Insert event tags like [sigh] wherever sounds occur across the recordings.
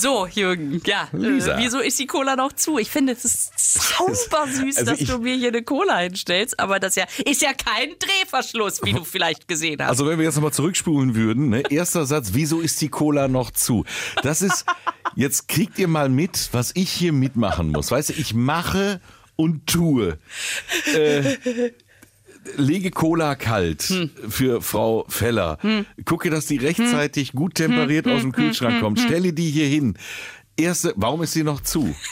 So, Jürgen, ja. Lisa. Äh, wieso ist die Cola noch zu? Ich finde, es ist super [laughs] süß, Also dass ich- du mir hier eine Cola hinstellst, aber das ja, ist ja kein Drehverschluss, wie du vielleicht gesehen hast. Also wenn wir jetzt nochmal zurückspulen würden, ne? erster Satz, wieso ist die Cola noch zu? Das ist, jetzt kriegt ihr mal mit, was ich hier mitmachen muss. Weißt du, ich mache und tue. Äh, lege Cola kalt Hm. für Frau Feller. Gucke, dass die rechtzeitig gut temperiert Hm. aus dem Kühlschrank kommt. Stelle die hier hin. Erste, warum ist sie noch zu? [laughs]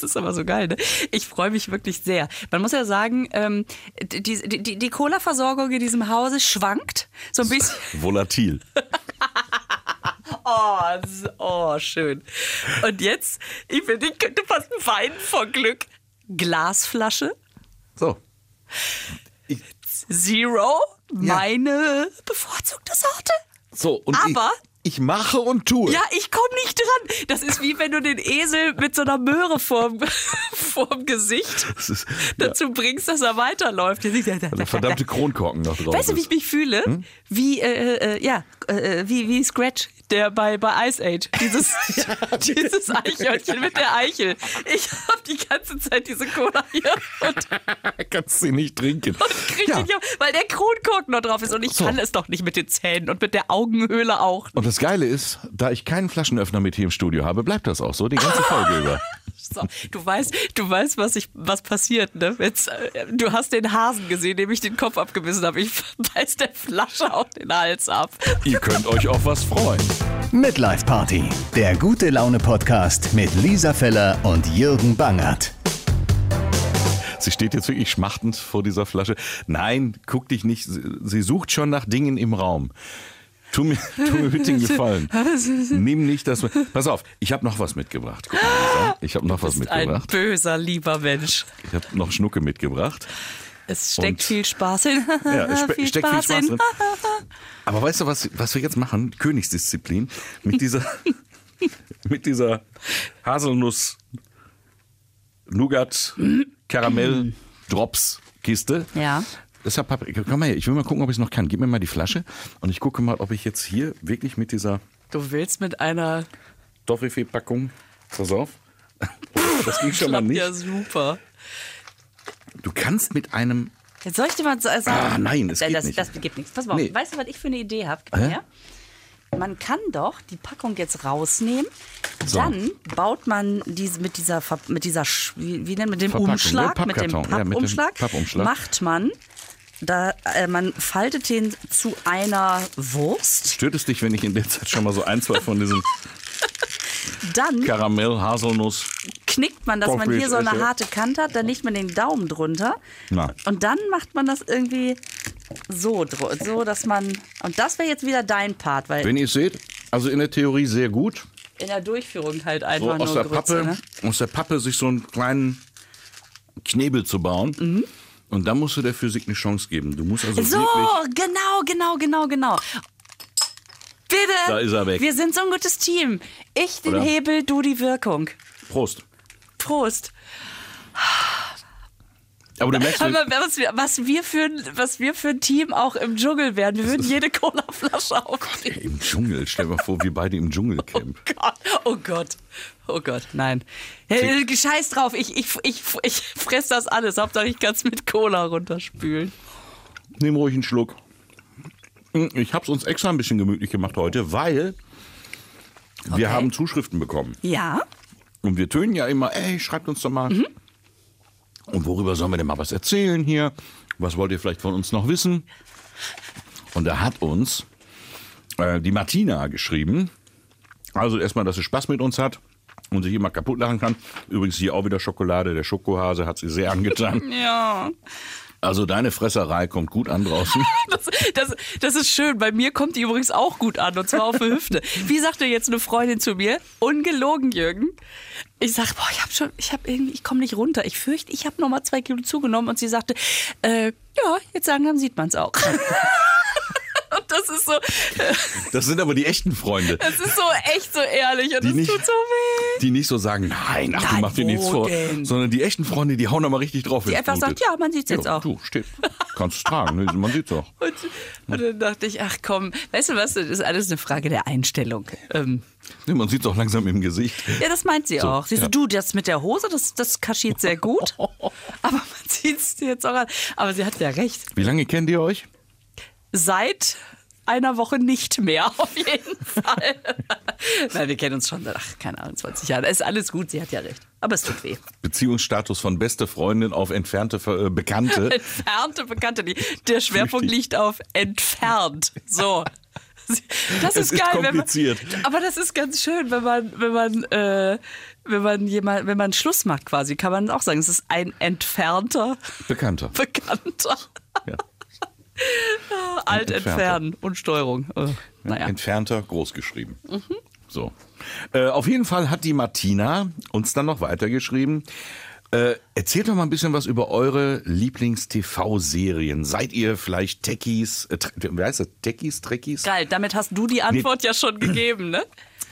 Das ist aber so geil, ne? Ich freue mich wirklich sehr. Man muss ja sagen, ähm, die, die, die, Cola-Versorgung in diesem Hause schwankt so ein bisschen. [laughs] Volatil. [laughs] Oh, oh, schön. Und jetzt, ich finde, ich könnte fast weinen vor Glück. Glasflasche, So. Zero, meine bevorzugte Sorte. so, und Aber- ich, mache und tue. Ja, ich komme nicht dran. Das ist wie wenn du den Esel mit so einer Möhre vorm, [laughs] vorm Gesicht Das ist, ja, dazu bringst, dass er weiterläuft. der verdammte Kronkorken noch drauf Weißt du, wie ich mich fühle? Hm? Wie, äh, äh, ja, äh, wie, wie Scratch, der bei, bei Ice Age. Dieses, [laughs] [laughs] dieses Eichhörnchen mit der Eichel. Ich habe die ganze Zeit diese Cola hier und, Kannst sie nicht trinken. Ja. hier, weil der Kronkorken noch drauf ist und ich So. kann es doch nicht mit den Zähnen und mit der Augenhöhle auch. Und das Geile ist, da ich keinen Flaschenöffner mit hier im Studio habe, bleibt das auch so die ganze Folge über. [laughs] So, du weißt, du weißt, was ich, was passiert, ne? Jetzt, äh, du hast den Hasen gesehen, dem ich den Kopf abgebissen habe. Ich [laughs] beiß der Flasche auch den Hals ab. Ihr könnt euch auf was freuen. Midlife Party, der gute Laune Podcast mit Lisa Feller und Jürgen Bangert. Sie steht jetzt wirklich schmachtend vor dieser Flasche. Nein, guck dich nicht. Sie, sie sucht schon nach Dingen im Raum. Tu mir, [laughs] tu mir bitte einen Gefallen. [laughs] Nimm nicht das. Pass auf, ich habe noch was mitgebracht. Guck mal. Ich habe noch was Ist ein mitgebracht. böser, lieber Mensch. Ich habe noch Schnucke mitgebracht. Es steckt Und- viel Spaß in. Ja, es spe- [laughs] steckt viel Spaß in. drin. Aber weißt du, was, was wir jetzt machen? Königsdisziplin. Mit dieser, mit dieser Haselnuss, Nougat, Karamell, Drops Kiste. Ja. Deshalb, Paprika, komm mal her, ich will mal gucken, ob ich es noch kann. Gib mir mal die Flasche und ich gucke mal, ob ich jetzt hier wirklich mit dieser Du willst mit einer. Toffifee-Packung, pass auf. [laughs] Das ging schon mal nicht. ja super. Du kannst mit einem, Jetzt soll ich dir mal sa- sagen. Ah, nein, es Äh, geht das, nicht. Das gibt nichts. Pass mal, auf. Nee. weißt du, was ich für eine Idee habe? Man kann doch die Packung jetzt rausnehmen, So. dann baut man diese, mit dieser, mit dieser wie, wie nennt man Verpackung, Umschlag, ne? mit dem Pappkarton, ja, mit dem Pappumschlag, Pappumschlag. macht man, da, äh, man faltet den zu einer Wurst, stört es dich, wenn ich in der Zeit schon mal so ein, zwei von diesen [laughs] dann Karamell, Haselnuss, knickt man, dass man hier so eine harte Kante hat, dann legt man den Daumen drunter Na. und dann macht man das irgendwie so, so dass man, und das wäre jetzt wieder dein Part, weil Wenn ihr es seht, also in der Theorie sehr gut. in der Durchführung halt So einfach aus nur der, Grütze, Pappe, ne? aus der Pappe sich so einen kleinen Knebel zu bauen. Mhm. Und dann musst du der Physik eine Chance geben. Du musst also So, wirklich. genau, genau, genau, genau. Bitte. Da ist er weg. Wir sind so ein gutes Team. Ich den Oder? Hebel, du die Wirkung. Prost. Prost. Aber du merkst, Aber was wir, was, wir für, ein- was wir für ein Team auch im Dschungel wären. Wir würden jede Colaflasche aufkriegen. im Dschungel, stell dir mal vor, wir beide im Dschungelcamp. Gott. Oh Gott. Oh Gott, nein. Hey, Scheiß drauf, ich, ich, ich, ich fress das alles. Hauptsache ich kann es mit Cola runterspülen. Nimm ruhig einen Schluck. Ich habe es uns extra ein bisschen gemütlich gemacht heute, weil wir haben Zuschriften bekommen. Ja? Und wir tönen ja immer, ey, schreibt uns doch mal. Mhm. Und worüber sollen wir denn mal was erzählen hier? Was wollt ihr vielleicht von uns noch wissen? Und da hat uns äh, die Martina geschrieben. Also erstmal, dass sie Spaß mit uns hat und sich immer kaputt lachen kann. Übrigens hier auch wieder Schokolade. Der Schokohase hat sie sehr angetan. [laughs] Ja. Also deine Fresserei kommt gut an draußen. [laughs] Das, das, das ist schön. Bei mir kommt die übrigens auch gut an und zwar auf der Hüfte. Wie sagte jetzt eine Freundin zu mir? Ungelogen, Jürgen. Ich sag, boah, ich habe schon, ich habe irgendwie, ich komme nicht runter. Ich fürchte, ich habe noch mal zwei Kilo zugenommen und sie sagte, äh, ja, jetzt sagen, dann sieht man es auch. [laughs] das Das ist so, Das sind aber die echten Freunde. das ist so echt so ehrlich und Die es nicht- tut so weh. Die nicht so sagen, nein, ach, du Nein, mach dir wo nichts vor. denn? Sondern die echten Freunde, die hauen da mal richtig drauf. Die einfach sagt, ja, man sieht's jetzt ja, auch. Du, steht. Kannst es tragen, ne? man sieht's auch. Und, und dann dachte ich, ach komm, weißt du was, das ist alles eine Frage der Einstellung. Ähm, Ne, man sieht's auch langsam im Gesicht. ja, das meint sie So, auch. Sie so, ja. du, das mit der Hose, das, das kaschiert sehr gut. [laughs] Aber man sieht's dir jetzt auch an. Aber sie hat ja recht. Wie lange kennt ihr euch? Seit einer Woche nicht mehr, [laughs] auf jeden Fall. Nein, wir kennen uns schon seit, ach, keine Ahnung, 20 Jahren. Ist alles gut, sie hat ja recht. Aber es tut weh. Beziehungsstatus von beste Freundin auf entfernte Ver- äh, Bekannte. [laughs] Entfernte Bekannte. Die, der Schwerpunkt Flüchtig. liegt auf entfernt. So. [laughs] Das ist ist geil, wenn man, kompliziert. aber das ist ganz schön, wenn man, wenn man, äh, wenn man jemand, wenn man Schluss macht quasi, kann man auch sagen, es ist ein entfernter Bekannter. Bekannter. Ja. Alt entfernen und Steuerung. Äh, naja. Entfernter, groß geschrieben. So. Äh, auf jeden Fall hat die Martina uns dann noch weitergeschrieben. Äh, erzählt doch mal ein bisschen was über eure Lieblings-TV-Serien. Seid ihr vielleicht Techies, äh, wie heißt das? Techies, Trekkies? Geil, damit hast du die Antwort ja schon gegeben, ne?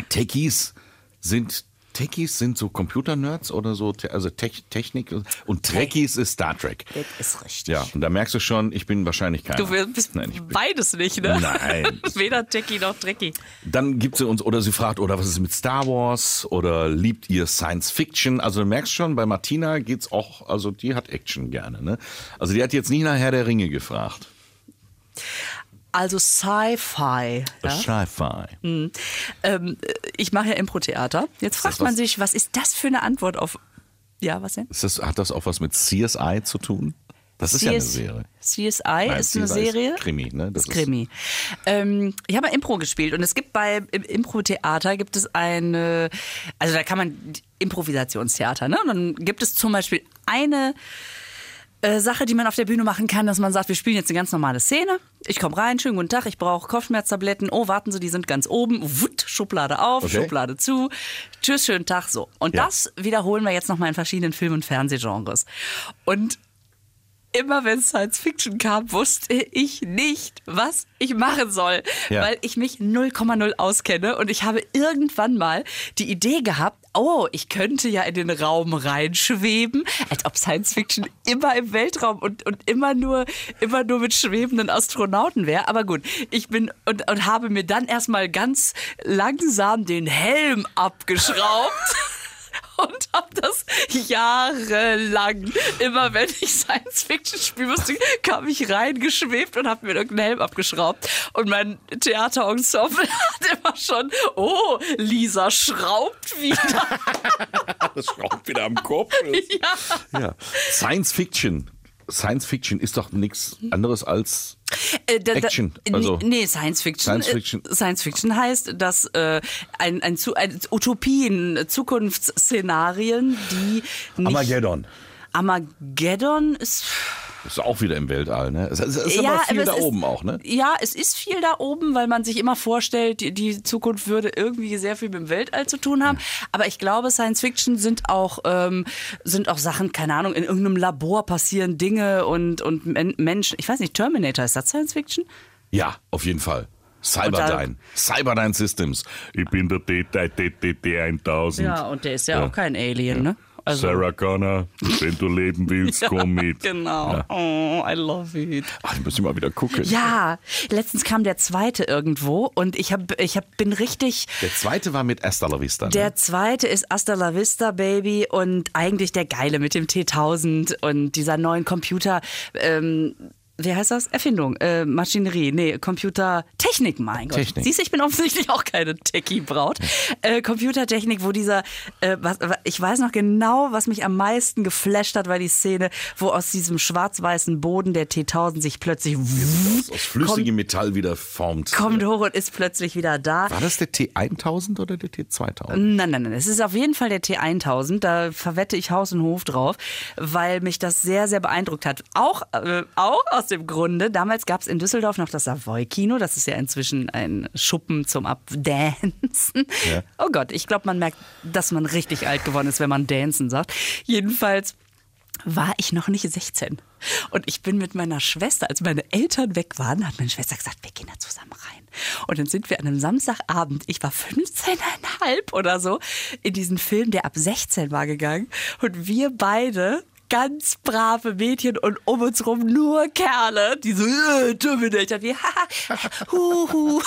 Techies sind Techies sind so Computer-Nerds oder so, also Te Technik und Trekkies ist Star Trek. Das ist richtig. Ja, und da merkst du schon, ich bin wahrscheinlich keiner. Du bist Nein, ich bin, beides nicht, ne? Nein. [laughs] Weder Techie noch Trekkie. Dann gibt sie uns, oder sie fragt, oder was ist mit Star Wars? Oder liebt ihr Science Fiction? Also du merkst schon, bei Martina geht's auch, also die hat Action gerne, ne? Also die hat jetzt nicht nach Herr der Ringe gefragt. Also Sci-Fi. Ja? Sci-Fi. Ähm, ich mache ja Impro-Theater. Jetzt fragt man sich, was ist das für eine Antwort auf. Ja, was denn? Ist das, hat das auch was mit CSI zu tun? Das ist ja eine Serie. CSI ist Nein, eine CSI ist Serie. Krimi, ne? Das ist Krimi. Ähm, ich habe mal Impro gespielt und es gibt bei im Impro-Theater gibt es eine, also da kann man Improvisationstheater, ne? Und dann gibt es zum Beispiel eine äh, Sache, die man auf der Bühne machen kann, dass man sagt, wir spielen jetzt eine ganz normale Szene. Ich komme rein, schönen guten Tag, ich brauche Kopfschmerztabletten. Oh, warten Sie, die sind ganz oben. Wutt, Schublade auf, Okay. Schublade zu. Tschüss, schönen Tag, so. Und Ja. das wiederholen wir jetzt nochmal in verschiedenen Film- und Fernsehgenres. Und immer wenn Science Fiction kam, wusste ich nicht, was ich machen soll, Ja. weil ich mich 0,0 auskenne und ich habe irgendwann mal die Idee gehabt, oh, ich könnte ja in den Raum reinschweben, als ob Science Fiction immer im Weltraum und, und immer nur immer nur mit schwebenden Astronauten wäre, aber gut, ich bin und, und habe mir dann erstmal ganz langsam den Helm abgeschraubt. [laughs] und habe das jahrelang, immer wenn ich Science Fiction spielen musste, kam ich reingeschwebt und habe mir irgendeinen Helm abgeschraubt. Und mein Theaterensemble [laughs] hat immer schon, oh, Lisa schraubt wieder. [laughs] Das schraubt wieder am Kopf. [laughs] ja. ja. Science Fiction. Science Fiction ist doch nichts anderes als Äh, da- Action, nee, also- nee, Science Fiction. Science Fiction. Äh, Science Fiction heißt, dass äh, ein, ein, Zu- ein Utopien, Zukunftsszenarien, die nicht Armageddon. Armageddon ist Ist auch wieder im Weltall, ne? Es ist, es ist aber viel es da ist, oben auch, ne? Ja, es ist viel da oben, weil man sich immer vorstellt, die, die Zukunft würde irgendwie sehr viel mit dem Weltall zu tun haben. Aber ich glaube, Science Fiction sind auch, ähm, sind auch Sachen, keine Ahnung, in irgendeinem Labor passieren Dinge und, und Men Menschen. Ich weiß nicht, Terminator, ist das Science Fiction? Ja, auf jeden Fall. Cyberdyne. Cyberdyne Systems. Ich bin der DT1000. Ja, und der ist ja, auch kein Alien, ne? Sarah Connor, wenn du leben willst, [laughs] komm mit. Genau. Ja. Oh, I love it. Ach, ich muss mal wieder gucken. Ja, letztens kam der zweite irgendwo und ich hab, ich hab, bin richtig. Der zweite war mit Hasta la Vista. Ne? Der zweite ist Hasta la Vista Baby und eigentlich der geile mit dem T1000 und dieser neuen Computer. Ähm, wie heißt das? Erfindung, äh, Maschinerie, nee, Computertechnik, mein Gott. Technik. Siehst du, ich bin offensichtlich auch keine Techie-Braut. Äh, Computertechnik, wo dieser, äh, was, ich weiß noch genau, was mich am meisten geflasht hat, war die Szene, wo aus diesem schwarz-weißen Boden der T1000 sich plötzlich aus, aus flüssigem Metall wieder formt. kommt hoch und ist plötzlich wieder da. War das der T1000 oder der T2000? Nein, nein, nein. Es ist auf jeden Fall der T1000. Da verwette ich Haus und Hof drauf, weil mich das sehr, sehr beeindruckt hat. Auch, äh, auch aus dem Grunde, damals gab es in Düsseldorf noch das Savoy-Kino. Das ist ja inzwischen ein Schuppen zum Abdancen. Ja. Oh Gott, ich glaube, man merkt, dass man richtig alt geworden ist, wenn man Dancen sagt. Jedenfalls war ich noch nicht 16. Und ich bin mit meiner Schwester, als meine Eltern weg waren, hat meine Schwester gesagt, wir gehen da zusammen rein. Und dann sind wir an einem Samstagabend, ich war 15,5 oder so, in diesen Film, der ab 16 war gegangen. Und wir beide ganz brave Mädchen und um uns rum nur Kerle, die so, äh, Terminator, wie, haha, [laughs] huhu.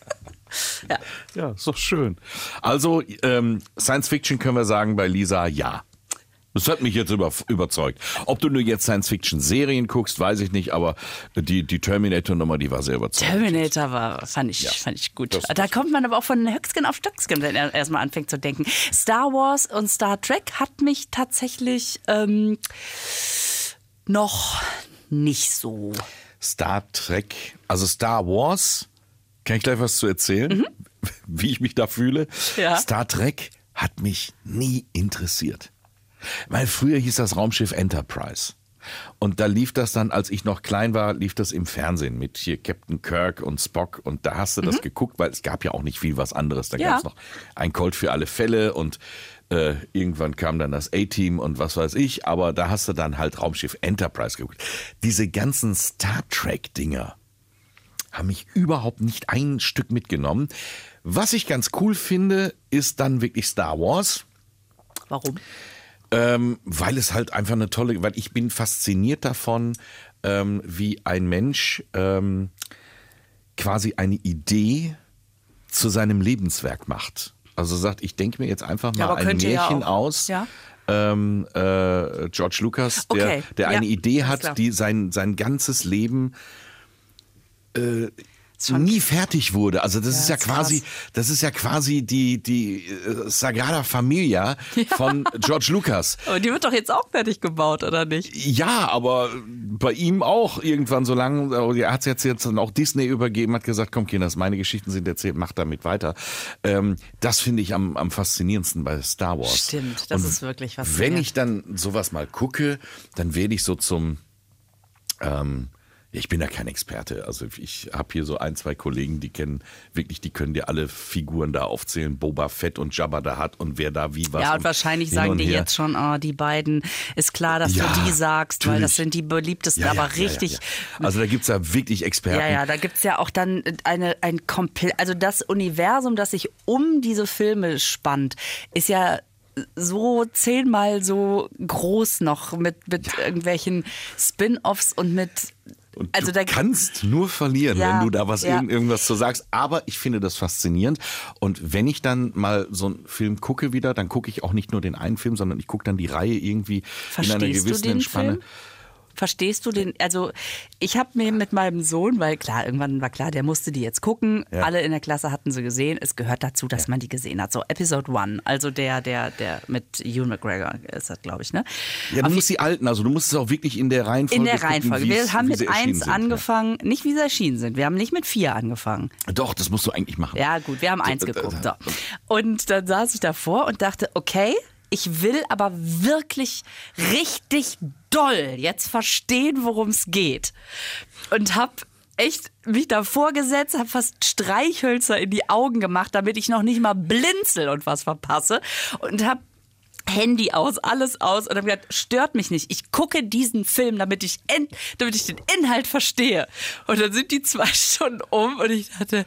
[laughs] ja. ja, ist doch schön. Also, ähm, Science Fiction können wir sagen bei Lisa, ja. Das hat mich jetzt über, überzeugt. Ob du nur jetzt Science-Fiction-Serien guckst, weiß ich nicht, aber die, die Terminator-Nummer, die war sehr überzeugend. Terminator war, fand ich, ja. fand ich gut. Da kommt man aber auch von Höchstgen auf Stöcksken, wenn er erstmal anfängt zu denken. Star Wars und Star Trek hat mich tatsächlich ähm, noch nicht so. Star Trek, also Star Wars, kann ich gleich was zu erzählen, mhm. [laughs] wie ich mich da fühle? Ja. Star Trek hat mich nie interessiert. Weil früher hieß das Raumschiff Enterprise. Und da lief das dann, als ich noch klein war, lief das im Fernsehen mit hier Captain Kirk und Spock. Und da hast du mhm. das geguckt, weil es gab ja auch nicht viel was anderes. Da ja. gab es noch ein Colt für alle Fälle und äh, irgendwann kam dann das A-Team und was weiß ich. Aber da hast du dann halt Raumschiff Enterprise geguckt. Diese ganzen Star Trek-Dinger haben mich überhaupt nicht ein Stück mitgenommen. Was ich ganz cool finde, ist dann wirklich Star Wars. Warum? Ähm, weil es halt einfach eine tolle, weil ich bin fasziniert davon, ähm, wie ein Mensch ähm, quasi eine Idee zu seinem Lebenswerk macht. Also sagt, ich denke mir jetzt einfach mal ja, ein Märchen ja aus. Ja? Ähm, äh, George Lucas, der, okay. der eine Idee hat, die sein, sein ganzes Leben äh, nie fertig wurde. Also das ja, ist ja quasi, krass. das ist ja quasi die die äh, Sagrada Familia [laughs] ja. von George Lucas. Aber die wird doch jetzt auch fertig gebaut, oder nicht? Ja, aber bei ihm auch irgendwann so lange. Er hat es jetzt jetzt dann auch Disney übergeben, hat gesagt, komm Kinders, meine Geschichten sind erzählt, mach damit weiter. Ähm, das finde ich am, am faszinierendsten bei Star Wars. Stimmt, das Und ist wirklich faszinierend. Wenn ich dann sowas mal gucke, dann werde ich so zum ähm, ich bin da kein Experte. Also ich habe hier so ein, zwei Kollegen, die kennen wirklich, die können dir alle Figuren da aufzählen, Boba Fett und Jabba da hat und wer da wie was. Ja, und, und wahrscheinlich sagen die jetzt schon, oh, die beiden, ist klar, dass ja, du die sagst, natürlich. weil das sind die beliebtesten, ja, ja, aber richtig. Also da gibt es ja wirklich Experten. Ja, ja, da gibt es ja auch dann eine, ein komplett, also das Universum, das sich um diese Filme spannt, ist ja so zehnmal so groß noch mit, mit ja. irgendwelchen Spin-offs und mit und also du kannst nur verlieren, ja, wenn du da was ja. irgendwas zu sagst. Aber ich finde das faszinierend. Und wenn ich dann mal so einen Film gucke wieder, dann gucke ich auch nicht nur den einen Film, sondern ich gucke dann die Reihe irgendwie Verstehst in einer gewissen Entspanne. Film? Verstehst du den? Also ich habe mir mit meinem Sohn, weil klar, irgendwann war klar, der musste die jetzt gucken. Ja. Alle in der Klasse hatten sie gesehen. Es gehört dazu, dass ja. man die gesehen hat. So Episode One, also der, der, der mit Ewan McGregor ist das, glaube ich, ne? Ja, du Auf musst die alten, also du musst es auch wirklich in der Reihenfolge. In der Reihenfolge. wir haben mit eins sind, angefangen, ja. nicht wie sie erschienen sind. Wir haben nicht mit vier angefangen. Doch, das musst du eigentlich machen. Ja, gut, wir haben eins geguckt. So. Und dann saß ich davor und dachte, okay, ich will aber wirklich richtig doll jetzt verstehen, worum es geht. Und habe echt mich davor gesetzt, habe fast Streichhölzer in die Augen gemacht, damit ich noch nicht mal blinzel und was verpasse. Und habe Handy aus, alles aus und habe gesagt, stört mich nicht. Ich gucke diesen Film, damit ich, damit ich den Inhalt verstehe. Und dann sind die zwei [laughs] Stunden um und ich dachte,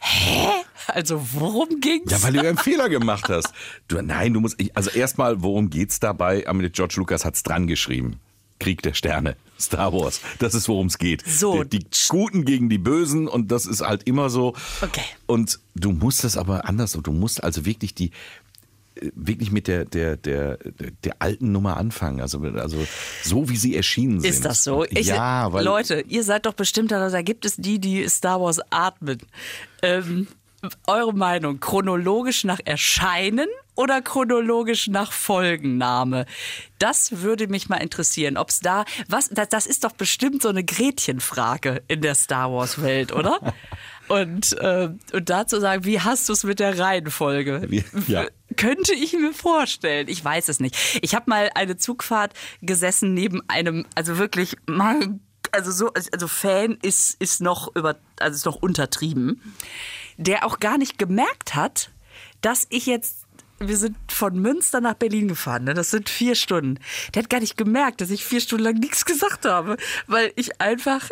hä? Also worum ging's? Ja, weil du einen Fehler gemacht hast. Du, nein, du musst, also erstmal, worum geht's dabei? George Lucas hat's dran geschrieben. Krieg der Sterne, Star Wars. Das ist, worum es geht. So. Die, die, Guten gegen die Bösen und das ist halt immer so. Okay. Und du musst das aber anders, du musst also wirklich die, wirklich mit der, der, der, der alten Nummer anfangen. Also, also so wie sie erschienen sind. Ist das so? Ich, ja, weil. Leute, ihr seid doch bestimmt, da gibt es die, die Star Wars atmen. Ähm, eure Meinung, chronologisch nach Erscheinen oder chronologisch nach Folgenname? Das würde mich mal interessieren, ob es da, was, das, das ist doch bestimmt so eine Gretchenfrage in der Star Wars Welt, oder? [laughs] Und, äh, und dazu sagen, wie hast du es mit der Reihenfolge? Ja. Könnte ich mir vorstellen. Ich weiß es nicht. Ich habe mal eine Zugfahrt gesessen neben einem, also wirklich, also so, also Fan ist, ist noch über, also ist noch untertrieben, der auch gar nicht gemerkt hat, dass ich jetzt wir sind von Münster nach Berlin gefahren. Ne? Das sind vier Stunden. Der hat gar nicht gemerkt, dass ich vier Stunden lang nichts gesagt habe, weil ich einfach,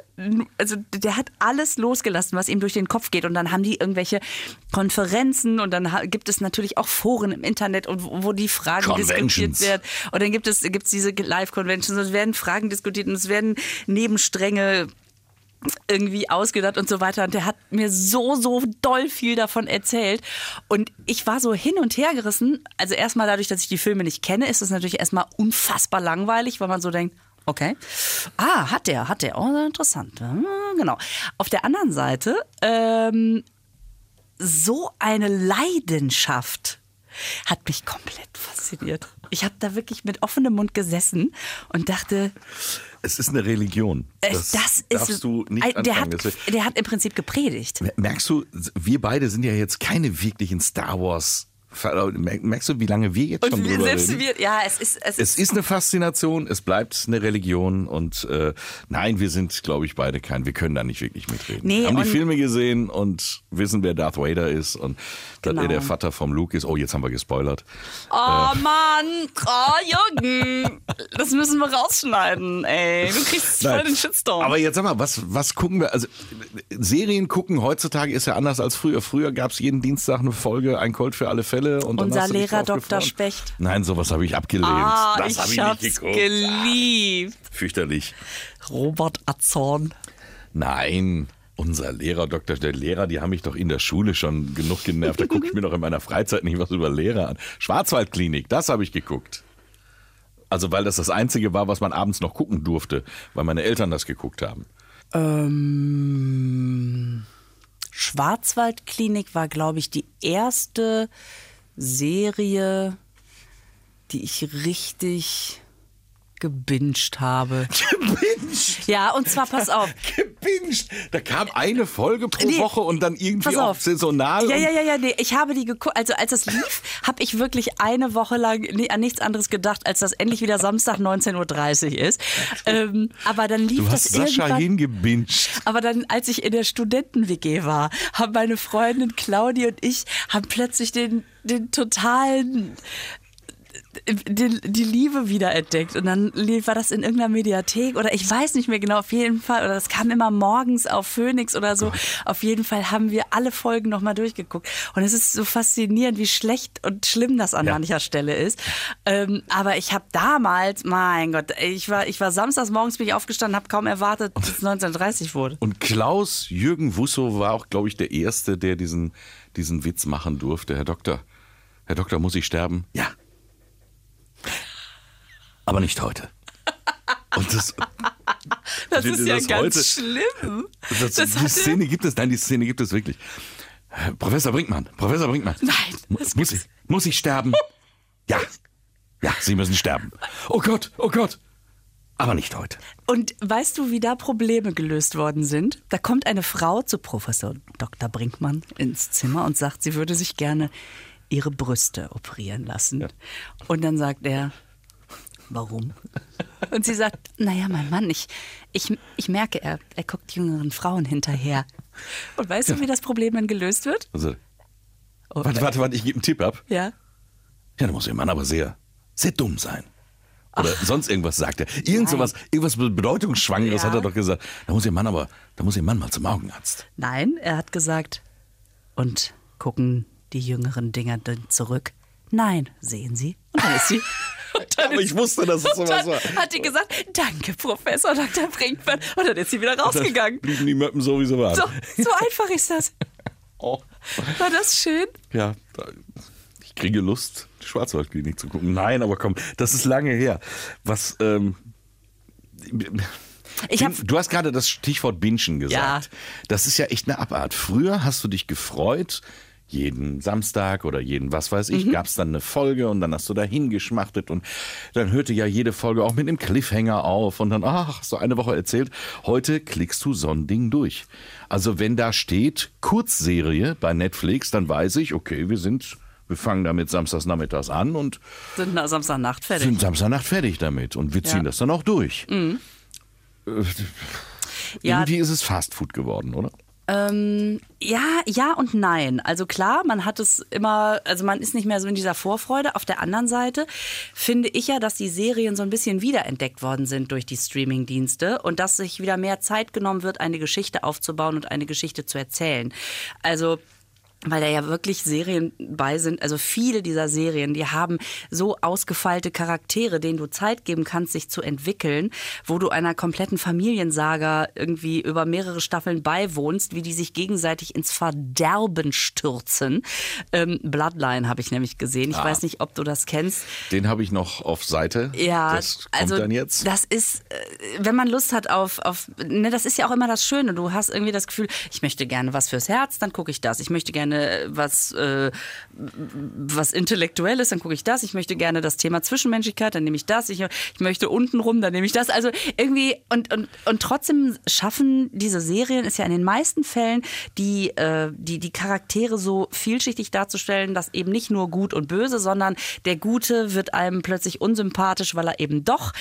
also der hat alles losgelassen, was ihm durch den Kopf geht. Und dann haben die irgendwelche Konferenzen und dann gibt es natürlich auch Foren im Internet, und wo wo die Fragen diskutiert werden. Und dann gibt es gibt's diese Live-Conventions und es werden Fragen diskutiert und es werden Nebenstränge irgendwie ausgedacht und so weiter. Und der hat mir so, so doll viel davon erzählt. Und ich war so hin und her gerissen. Also erstmal dadurch, dass ich die Filme nicht kenne, ist es natürlich erstmal unfassbar langweilig, weil man so denkt, okay, ah, hat der, hat der, oh, interessant. Ja, Genau. Auf der anderen Seite, ähm, so eine Leidenschaft hat mich komplett fasziniert. Ich habe da wirklich mit offenem Mund gesessen und dachte, Es ist eine Religion. äh, Das, das, ist. darfst du nicht Ein- der, anfangen. hat, der hat im Prinzip gepredigt. Merkst du, wir beide sind ja jetzt keine wirklichen Star Wars. Merkst du, wie lange wir jetzt schon Und wir, drüber reden? wir, ja, es ist, es, Es ist eine Faszination, es bleibt eine Religion und äh, nein, wir sind, glaube ich, beide kein, wir können da nicht wirklich mitreden. Nee, wir haben die Filme gesehen und wissen, wer Darth Vader ist und dass Genau. er der Vater vom Luke ist. Oh, jetzt haben wir gespoilert. Oh Mann, oh Jürgen, das müssen wir rausschneiden, ey. Du kriegst voll Nein. den Shitstorm. Aber jetzt sag mal, was, was gucken wir? Also Serien gucken heutzutage ist ja anders als früher. Früher gab es jeden Dienstag eine Folge, ein Colt für alle Fälle. Und dann Unser Lehrer Dr. Specht. Nein, sowas habe ich abgelehnt. ah, das habe ich hab's nicht geguckt. geliebt. Fürchterlich. Robert Azorn. Nein. Unser Lehrer, Doktor, der Lehrer, die haben mich doch in der Schule schon genug genervt. Da gucke ich mir doch in meiner Freizeit nicht was über Lehrer an. Schwarzwaldklinik, das habe ich geguckt. Also, weil das das Einzige war, was man abends noch gucken durfte, weil meine Eltern das geguckt haben. Ähm, Schwarzwaldklinik war, glaube ich, die erste Serie, die ich richtig gebinged habe. [laughs] Gebinged! Ja, und zwar, pass auf. [laughs] Gebinged! Da kam eine Folge pro Nee, Woche und dann irgendwie Pass auch auf. saisonal. Ja, ja, ja, ja, nee. Ich habe die geguckt, also als es lief, [laughs] habe ich wirklich eine Woche lang an nichts anderes gedacht, als dass endlich wieder Samstag 19.30 Uhr ist. Ähm, aber dann lief Du das hast Sascha irgendwann. hingebinged. Aber dann, als ich in der Studenten-WG war, haben meine Freundin Claudia und ich haben plötzlich den, den totalen die, die Liebe wiederentdeckt. Und dann war das in irgendeiner Mediathek oder ich weiß nicht mehr genau, auf jeden Fall, oder das kam immer morgens auf Phoenix oder so. Auf jeden Fall haben wir alle Folgen nochmal durchgeguckt. Und es ist so faszinierend, wie schlecht und schlimm das an Ja. mancher Stelle ist. Ähm, aber ich habe damals, mein Gott, ich war, ich war samstags morgens bin ich aufgestanden, habe kaum erwartet, dass es 1930 wurde. Und Klaus Jürgen Wusso war auch, glaube ich, der Erste, der diesen, diesen Witz machen durfte. Herr Doktor, Herr Doktor, muss ich sterben? Ja. Aber nicht heute. Und das, [laughs] Das ist du ja das ganz heute- schlimm. das, Das die Szene gibt es, nein, die Szene gibt es wirklich. Professor Brinkmann, Professor Brinkmann. Nein, Mu- das muss ich, muss ich sterben? [laughs] Ja. Ja, Sie müssen sterben. Oh Gott, oh Gott. Aber nicht heute. Und weißt du, wie da Probleme gelöst worden sind? Da kommt eine Frau zu Professor Dr. Brinkmann ins Zimmer und sagt, sie würde sich gerne ihre Brüste operieren lassen. Und dann sagt er, warum? Und sie sagt, naja, mein Mann, ich, ich, ich merke, er, er guckt jüngeren Frauen hinterher. Und weißt du, wie das Problem dann gelöst wird? Also, Oh, warte, warte, warte, ich gebe einen Tipp ab. Ja. Ja, da muss Ihr Mann aber sehr, sehr dumm sein. Oder sonst irgendwas sagt er. Irgend sowas, irgendwas Bedeutungsschwangeres Ja. hat er doch gesagt. Da muss Ihr Mann aber, da muss Ihr Mann mal zum Augenarzt. Nein, er hat gesagt, und gucken die jüngeren Dinger denn zurück? Nein, sehen Sie. Und dann ist sie. [laughs] Und dann Aber ich wusste, dass es sowas dann war. hat die gesagt, danke, Professor Dr. Brinkmann. Und dann ist sie wieder rausgegangen. [laughs] Blieben die Möppen sowieso waren. So, so einfach ist das. [laughs] Oh. War das schön? Ja, ich kriege Lust, die Schwarzwaldklinik zu gucken. Nein, aber komm, das ist lange her. Was, ähm, Ich hab- du hast gerade das Stichwort Binschen gesagt. Ja. Das ist ja echt eine Abart. Früher hast du dich gefreut, jeden Samstag oder jeden was weiß Mhm. ich, gab es dann eine Folge und dann hast du da hingeschmachtet und dann hörte ja jede Folge auch mit einem Cliffhanger auf und dann, ach, du eine Woche erzählt. Heute klickst du so ein Ding durch. Also wenn da steht Kurzserie bei Netflix, dann weiß ich, okay, wir sind, wir fangen damit samstags nachmittags an und Sind na, Samstagnacht fertig. sind Samstagnacht fertig damit und wir ziehen Ja. Mhm. das dann auch durch. Ja, Irgendwie ist es Fastfood geworden, oder? Ähm, ja, ja und nein. Also klar, man hat es immer, also man ist nicht mehr so in dieser Vorfreude. Auf der anderen Seite finde ich ja, dass die Serien so ein bisschen wiederentdeckt worden sind durch die Streaming-Dienste und dass sich wieder mehr Zeit genommen wird, eine Geschichte aufzubauen und eine Geschichte zu erzählen. Also weil da ja wirklich Serien bei sind. Also viele dieser Serien, die haben so ausgefeilte Charaktere, denen du Zeit geben kannst, sich zu entwickeln, wo du einer kompletten Familiensaga irgendwie über mehrere Staffeln beiwohnst, wie die sich gegenseitig ins Verderben stürzen. Ähm, Bloodline habe ich nämlich gesehen. Ich ah. weiß nicht, ob du das kennst. Den habe ich noch auf Seite. Ja, das kommt also dann jetzt. Das ist, äh, wenn man Lust hat auf, auf ne, das ist ja auch immer das Schöne. Du hast irgendwie das Gefühl, ich möchte gerne was fürs Herz, dann gucke ich das. Ich möchte gerne gerne was, äh, was Intellektuelles, dann gucke ich das. Ich möchte gerne das Thema Zwischenmenschlichkeit, dann nehme ich das. Ich, ich möchte untenrum, dann nehme ich das. Also irgendwie, und, und, und trotzdem schaffen diese Serien es ja in den meisten Fällen, die, äh, die, die Charaktere so vielschichtig darzustellen, dass eben nicht nur gut und böse, sondern der Gute wird einem plötzlich unsympathisch, weil er eben doch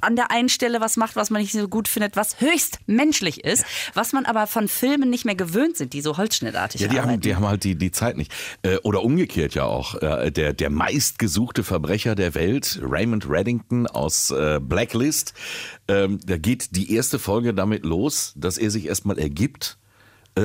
an der einen Stelle was macht, was man nicht so gut findet, was höchst menschlich ist, was man aber von Filmen nicht mehr gewöhnt sind, die so holzschnittartig ja, die arbeiten. Haben, die haben halt die, die Zeit nicht. Äh, oder umgekehrt ja auch. Äh, der, der meistgesuchte Verbrecher der Welt, Raymond Reddington aus äh, Blacklist, ähm, da geht die erste Folge damit los, dass er sich erstmal ergibt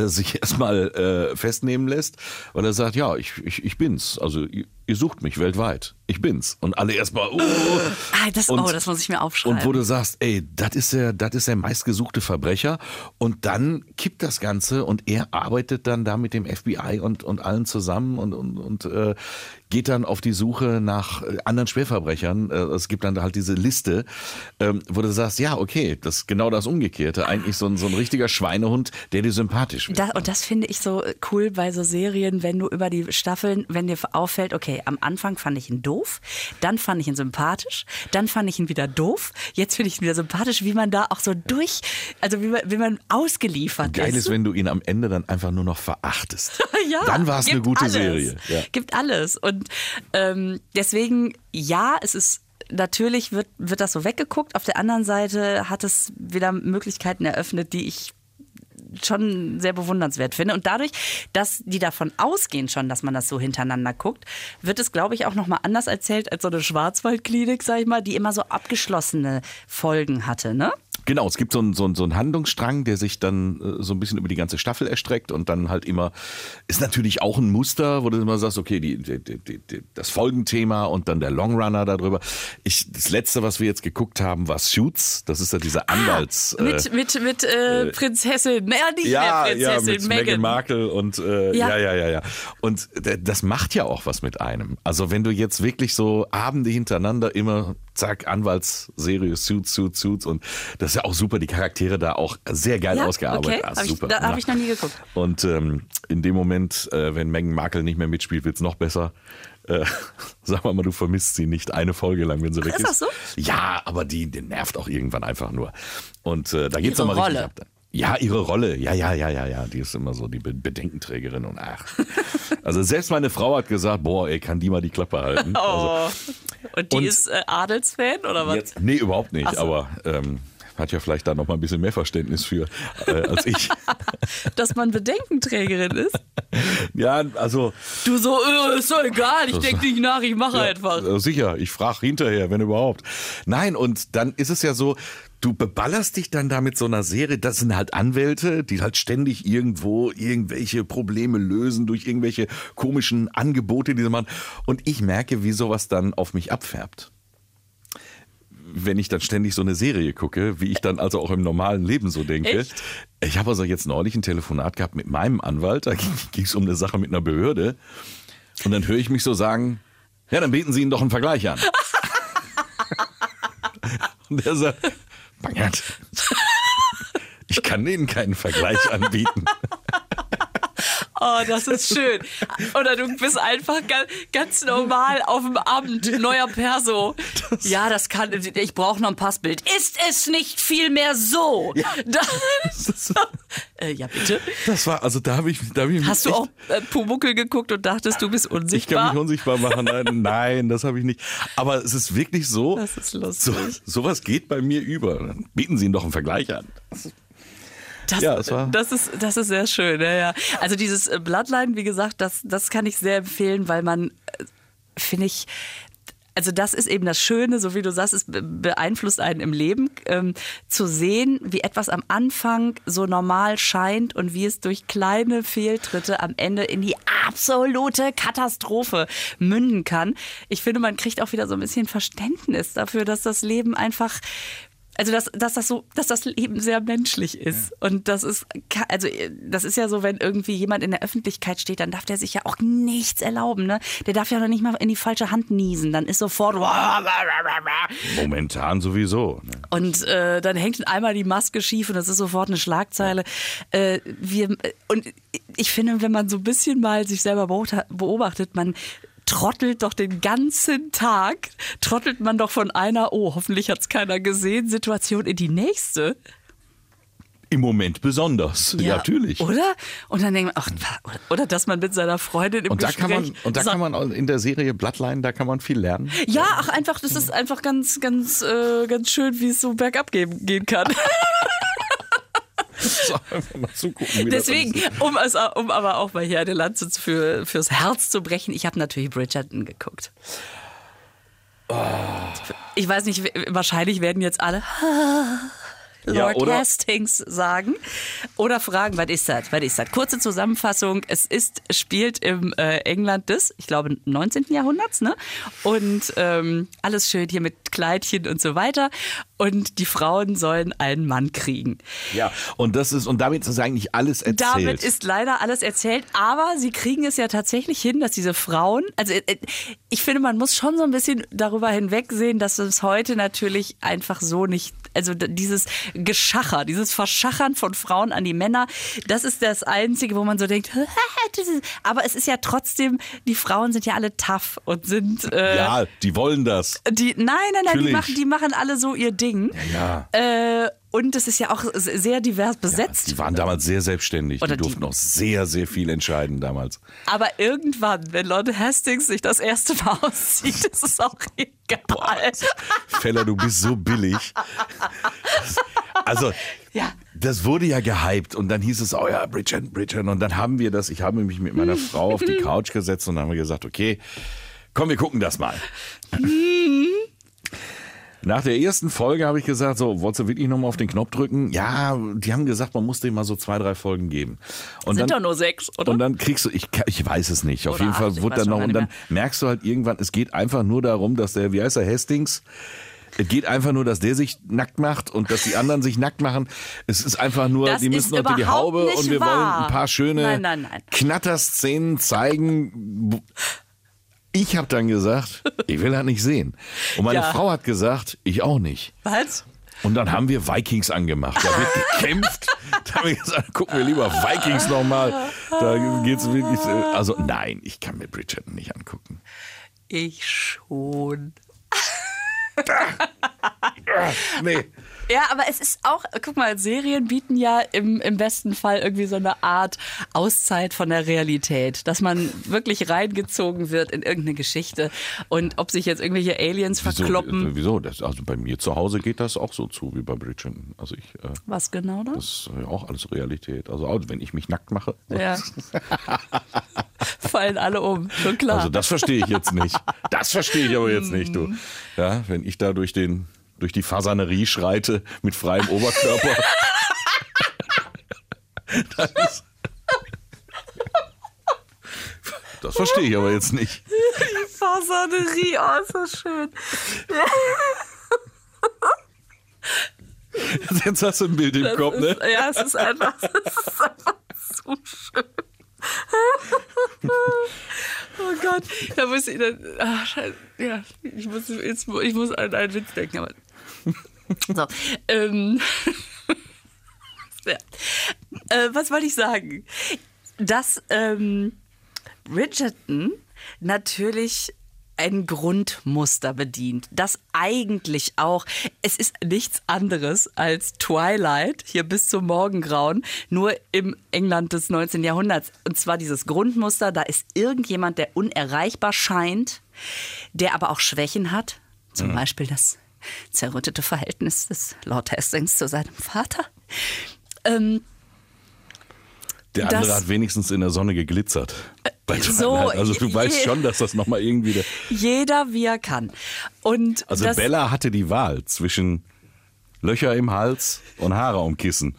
sich [laughs] erstmal festnehmen lässt, weil er sagt, ja, ich, ich, ich bin's. Also ihr, sucht mich weltweit ich bin's. Und alle erstmal, oh. Ah, das, und, oh, das muss ich mir aufschreiben. Und wo du sagst, ey, das ist der, das ist der meistgesuchte Verbrecher. Und dann kippt das Ganze und er arbeitet dann da mit dem FBI und, und allen zusammen und, und, und äh, geht dann auf die Suche nach äh, anderen Schwerverbrechern. Äh, es gibt dann halt diese Liste, ähm, wo du sagst, ja, okay, das ist genau das Umgekehrte. Eigentlich so ein, so ein richtiger Schweinehund, der dir sympathisch wird. Da, und das finde ich so cool bei so Serien, wenn du über die Staffeln, wenn dir auffällt, okay, am Anfang fand ich ihn doof doof, dann fand ich ihn sympathisch, dann fand ich ihn wieder doof, jetzt finde ich ihn wieder sympathisch, wie man da auch so durch, also wie man, wie man ausgeliefert Geil ist. Geil ist, wenn du ihn am Ende dann einfach nur noch verachtest. [laughs] ja, dann war es eine gute alles. Serie. Ja. Gibt alles. Und ähm, deswegen, ja, es ist natürlich wird, wird das so weggeguckt. Auf der anderen Seite hat es wieder Möglichkeiten eröffnet, die ich schon sehr bewundernswert finde. Und dadurch, dass die davon ausgehen schon, dass man das so hintereinander guckt, wird es, glaube ich, auch nochmal anders erzählt als so eine Schwarzwaldklinik, sag ich mal, die immer so abgeschlossene Folgen hatte, ne? Genau, es gibt so einen, so, einen, so einen Handlungsstrang, der sich dann äh, so ein bisschen über die ganze Staffel erstreckt und dann halt immer, ist natürlich auch ein Muster, wo du immer sagst, okay, die, die, die, das Folgenthema und dann der Longrunner darüber. Ich, das letzte, was wir jetzt geguckt haben, war Suits. Das ist ja dieser ah, Anwalts. Ah, mit, äh, mit, mit äh, äh Prinzessin, naja, nicht ja, mehr Prinzessin, ja, mit Meghan. Meghan Markle und äh, ja. ja, ja, ja, ja. Und das macht ja auch was mit einem. Also wenn du jetzt wirklich so Abende hintereinander immer zack, Anwaltsserie, Suits, Suits, Suits und das ist ja auch super, die Charaktere da auch sehr geil ja, ausgearbeitet. Okay. Hab super. Ich, da habe ich noch nie geguckt. Und ähm, in dem Moment, äh, wenn Meghan Markle nicht mehr mitspielt, wird es noch besser. Äh, [laughs] sag mal, du vermisst sie nicht eine Folge lang, wenn sie weg ist. Ist das so? Ja, aber die, die nervt auch irgendwann einfach nur. Und äh, da geht's nochmal richtig ab. Ja, ihre Rolle. Ja, ja, ja, ja, ja. Die ist immer so die Bedenkenträgerin und ach. Also selbst meine Frau hat gesagt, boah, ey, kann die mal die Klappe halten. [laughs] Oh. Also, und die und ist äh, Adelsfan oder was? Jetzt, nee, überhaupt nicht. So. Aber ähm, hat ja vielleicht da noch mal ein bisschen mehr Verständnis für äh, als ich. [laughs] Dass man Bedenkenträgerin ist? [laughs] Ja, also. Du so, äh, ist doch egal, ich denke nicht nach, ich mache ja, einfach. Äh, sicher, ich frage hinterher, wenn überhaupt. Nein, und dann ist es ja so, du beballerst dich dann da mit so einer Serie, das sind halt Anwälte, die halt ständig irgendwo irgendwelche Probleme lösen durch irgendwelche komischen Angebote, die sie machen. Und ich merke, wie sowas dann auf mich abfärbt. Wenn ich dann ständig so eine Serie gucke, wie ich dann also auch im normalen Leben so denke. Echt? Ich habe also jetzt neulich ein Telefonat gehabt mit meinem Anwalt, da ging es um eine Sache mit einer Behörde. Und dann höre ich mich so sagen, ja, dann bieten Sie ihn doch einen Vergleich an. [laughs] Und er sagt, Bangert. [laughs] Ich kann Ihnen keinen Vergleich anbieten. [laughs] Oh, das ist schön. Oder du bist einfach ganz, normal auf dem Amt, neuer Perso. Das ja, das kann, ich brauche noch ein Passbild. Ist es nicht vielmehr so? Ja, das, äh, ja bitte. Das war, also da habe ich, da hab ich Hast du auch äh, Pumuckel geguckt und dachtest, du bist unsichtbar? Ich kann mich unsichtbar machen. Nein, [laughs] nein das habe ich nicht. Aber es ist wirklich so. Das ist lustig. So, sowas geht bei mir über. Bieten Sie ihn doch einen Vergleich an. Das, Ja, es war- das, ist, das ist sehr schön. Ja, ja. Also dieses äh, Bloodline, wie gesagt, das, das kann ich sehr empfehlen, weil man, äh, finde ich, also das ist eben das Schöne, so wie du sagst, es be- beeinflusst einen im Leben, ähm, zu sehen, wie etwas am Anfang so normal scheint und wie es durch kleine Fehltritte am Ende in die absolute Katastrophe münden kann. Ich finde, man kriegt auch wieder so ein bisschen Verständnis dafür, dass das Leben einfach also dass, dass das so, dass das Leben sehr menschlich ist. Und das ist, also das ist ja so, wenn irgendwie jemand in der Öffentlichkeit steht, dann darf der sich ja auch nichts erlauben. Ne? Der darf ja noch nicht mal in die falsche Hand niesen. Dann ist sofort. Momentan sowieso. ne? Und äh, dann hängt einmal die Maske schief und das ist sofort eine Schlagzeile. Äh, wir, und ich finde, wenn man so ein bisschen mal sich selber beobacht- beobachtet, man trottelt doch den ganzen Tag, trottelt man doch von einer, oh, hoffentlich hat es keiner gesehen, Situation in die nächste. Im Moment besonders. Ja, natürlich. Oder? Und dann denkt man, ach, oder, oder dass man mit seiner Freundin im Und da Gespräch kann man, und da kann man in der Serie Bloodline, da kann man viel lernen. ja, ach einfach, das ist einfach ganz, ganz, äh, ganz schön, wie es so bergab gehen kann. [laughs] [laughs] So, einfach mal zugucken, Deswegen, um, es, um aber auch mal hier eine Lanze für, fürs Herz zu brechen, ich habe natürlich Bridgerton geguckt. Ich weiß nicht, wahrscheinlich werden jetzt alle [laughs] Ja, Lord oder- Hastings sagen oder fragen, was ist das? Was ist das? Kurze Zusammenfassung, es ist, spielt im äh, England des, ich glaube, 19. Jahrhunderts, ne? Und ähm, alles schön hier mit Kleidchen und so weiter. Und die Frauen sollen einen Mann kriegen. Ja, und das ist, und damit ist eigentlich alles erzählt. Damit ist leider alles erzählt, aber sie kriegen es ja tatsächlich hin, dass diese Frauen, also äh, ich finde, man muss schon so ein bisschen darüber hinwegsehen, dass es heute natürlich einfach so nicht, also dieses Geschacher, dieses Verschachern von Frauen an die Männer, das ist das Einzige, wo man so denkt, [laughs] aber es ist ja trotzdem, die Frauen sind ja alle tough und sind, äh, ja, die wollen das. die, nein, nein, nein, die machen, die machen alle so ihr Ding. Ja. Äh, und es ist ja auch sehr divers besetzt. Die waren damals sehr selbststlich. Oder die durften die- auch sehr, sehr viel entscheiden damals. Aber irgendwann, wenn Lord Hastings sich das erste Mal [laughs] auszieht, ist es auch egal. Feller, du bist so billig. Also, Ja. das wurde ja gehypt und dann hieß es, oh ja, Bridgerton, Bridgerton. Und dann haben wir das, ich habe mich mit meiner Frau auf die [laughs] Couch gesetzt und dann haben wir gesagt, okay, komm, wir gucken das mal. Nach der ersten Folge habe ich gesagt, so, wolltest du wirklich nochmal auf den Knopf drücken? Ja, die haben gesagt, man muss dem mal so zwei, drei Folgen geben. Und Sind dann, doch nur sechs, oder? Und dann kriegst du, ich, ich weiß es nicht. Auf Oder jeden Fall wurde dann noch, und dann merkst du halt irgendwann, es geht einfach nur darum, dass der, wie heißt er, Hastings, es geht einfach nur, dass der sich nackt macht und dass die anderen sich nackt machen. Es ist einfach nur, Das die müssen unter die Haube und wir wollen wahr. ein paar schöne Nein, nein, nein. Knatterszenen zeigen. Ich habe dann gesagt, ich will das nicht sehen. Und meine Ja. Frau hat gesagt, ich auch nicht. Was? Und dann haben wir Vikings angemacht. Da wird gekämpft. da haben wir gesagt, gucken wir lieber Vikings nochmal. Da geht's wirklich. Also nein, ich kann mir Bridgerton nicht angucken. Ich schon. Nee. Ja, aber es ist auch, guck mal, Serien bieten ja im, im besten Fall irgendwie so eine Art Auszeit von der Realität, dass man wirklich reingezogen wird in irgendeine Geschichte und ob sich jetzt irgendwelche Aliens Wieso? verkloppen. äh, Wieso? Das, also bei mir zu Hause geht das auch so zu wie bei Bridgerton. Also ich, äh, Was genau da? das ist ja auch alles Realität. Also auch wenn ich mich nackt mache. Ja. [laughs] Fallen alle um, schon klar. Also das verstehe ich jetzt nicht. Das verstehe ich aber jetzt nicht, du. Ja, wenn ich da durch den durch die Fasanerie schreite mit freiem Oberkörper. [laughs] das, ist, das verstehe ich aber jetzt nicht. Die Fasanerie, oh, ist das schön. Jetzt hast du ein Bild im Das Kopf, ne? ist, ja, es ist einfach, [laughs] es ist einfach so schön. Oh Gott, da muss ich dann, ach, scheiße, ja, ich muss, jetzt, ich muss an einen Witz denken, aber. So, ähm, [laughs] ja. äh, was wollte ich sagen? Dass ähm, Bridgerton natürlich ein Grundmuster bedient, das eigentlich auch, es ist nichts anderes als Twilight, hier bis zum Morgengrauen, nur im England des 19. Jahrhunderts. Und zwar dieses Grundmuster, da ist irgendjemand, der unerreichbar scheint, der aber auch Schwächen hat, zum Beispiel das zerrüttete Verhältnis des Lord Hastings zu seinem Vater. Ähm, Der andere das- hat wenigstens in der Sonne geglitzert. Bei so, also du je- weißt schon, dass das nochmal irgendwie... Der, Jeder wie er kann. Und also das, Bella hatte die Wahl zwischen Löcher im Hals und Haare um Kissen.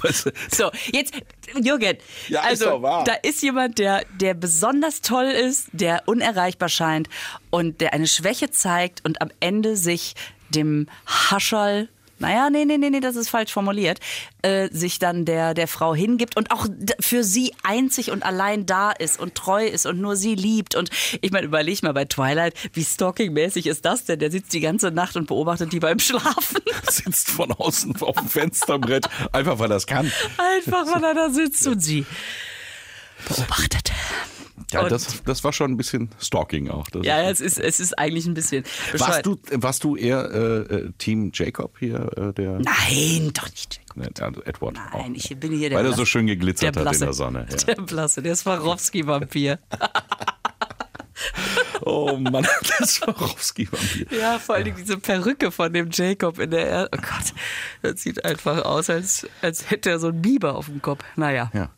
weißt [laughs] du? So, jetzt, Jürgen, Ja, ist also wahr. da ist jemand, der, der besonders toll ist, der unerreichbar scheint und der eine Schwäche zeigt und am Ende sich dem Hascherl, naja, nee, nee, nee, nee, das ist falsch formuliert, äh, sich dann der, der Frau hingibt und auch für sie einzig und allein da ist und treu ist und nur sie liebt. Und ich meine, überleg mal bei Twilight, wie stalkingmäßig ist das denn? Der sitzt die ganze Nacht und beobachtet die beim Schlafen. [laughs] Sitzt von außen auf dem Fensterbrett, einfach weil er es kann. Einfach, weil er da sitzt und sie beobachtet. Ja, Und- das, das war schon ein bisschen Stalking auch. Das Ja, ja, es ist, es ist eigentlich ein bisschen warst, du, warst du eher äh, äh, Team Jacob hier? Äh, der, Nein, doch nicht. Jacob. Ne, also Edward auch. Nein, ich bin hier der Weil er so schön geglitzert hat in der Sonne. Ja. Der Blasse, der Swarovski-Vampir. [laughs] Oh Mann, das Swarovski-Vampir. Ja, vor allem diese Perücke von dem Jacob in der er Oh Gott, das sieht einfach aus, als, als hätte er so einen Biber auf dem Kopf. Naja. Ja.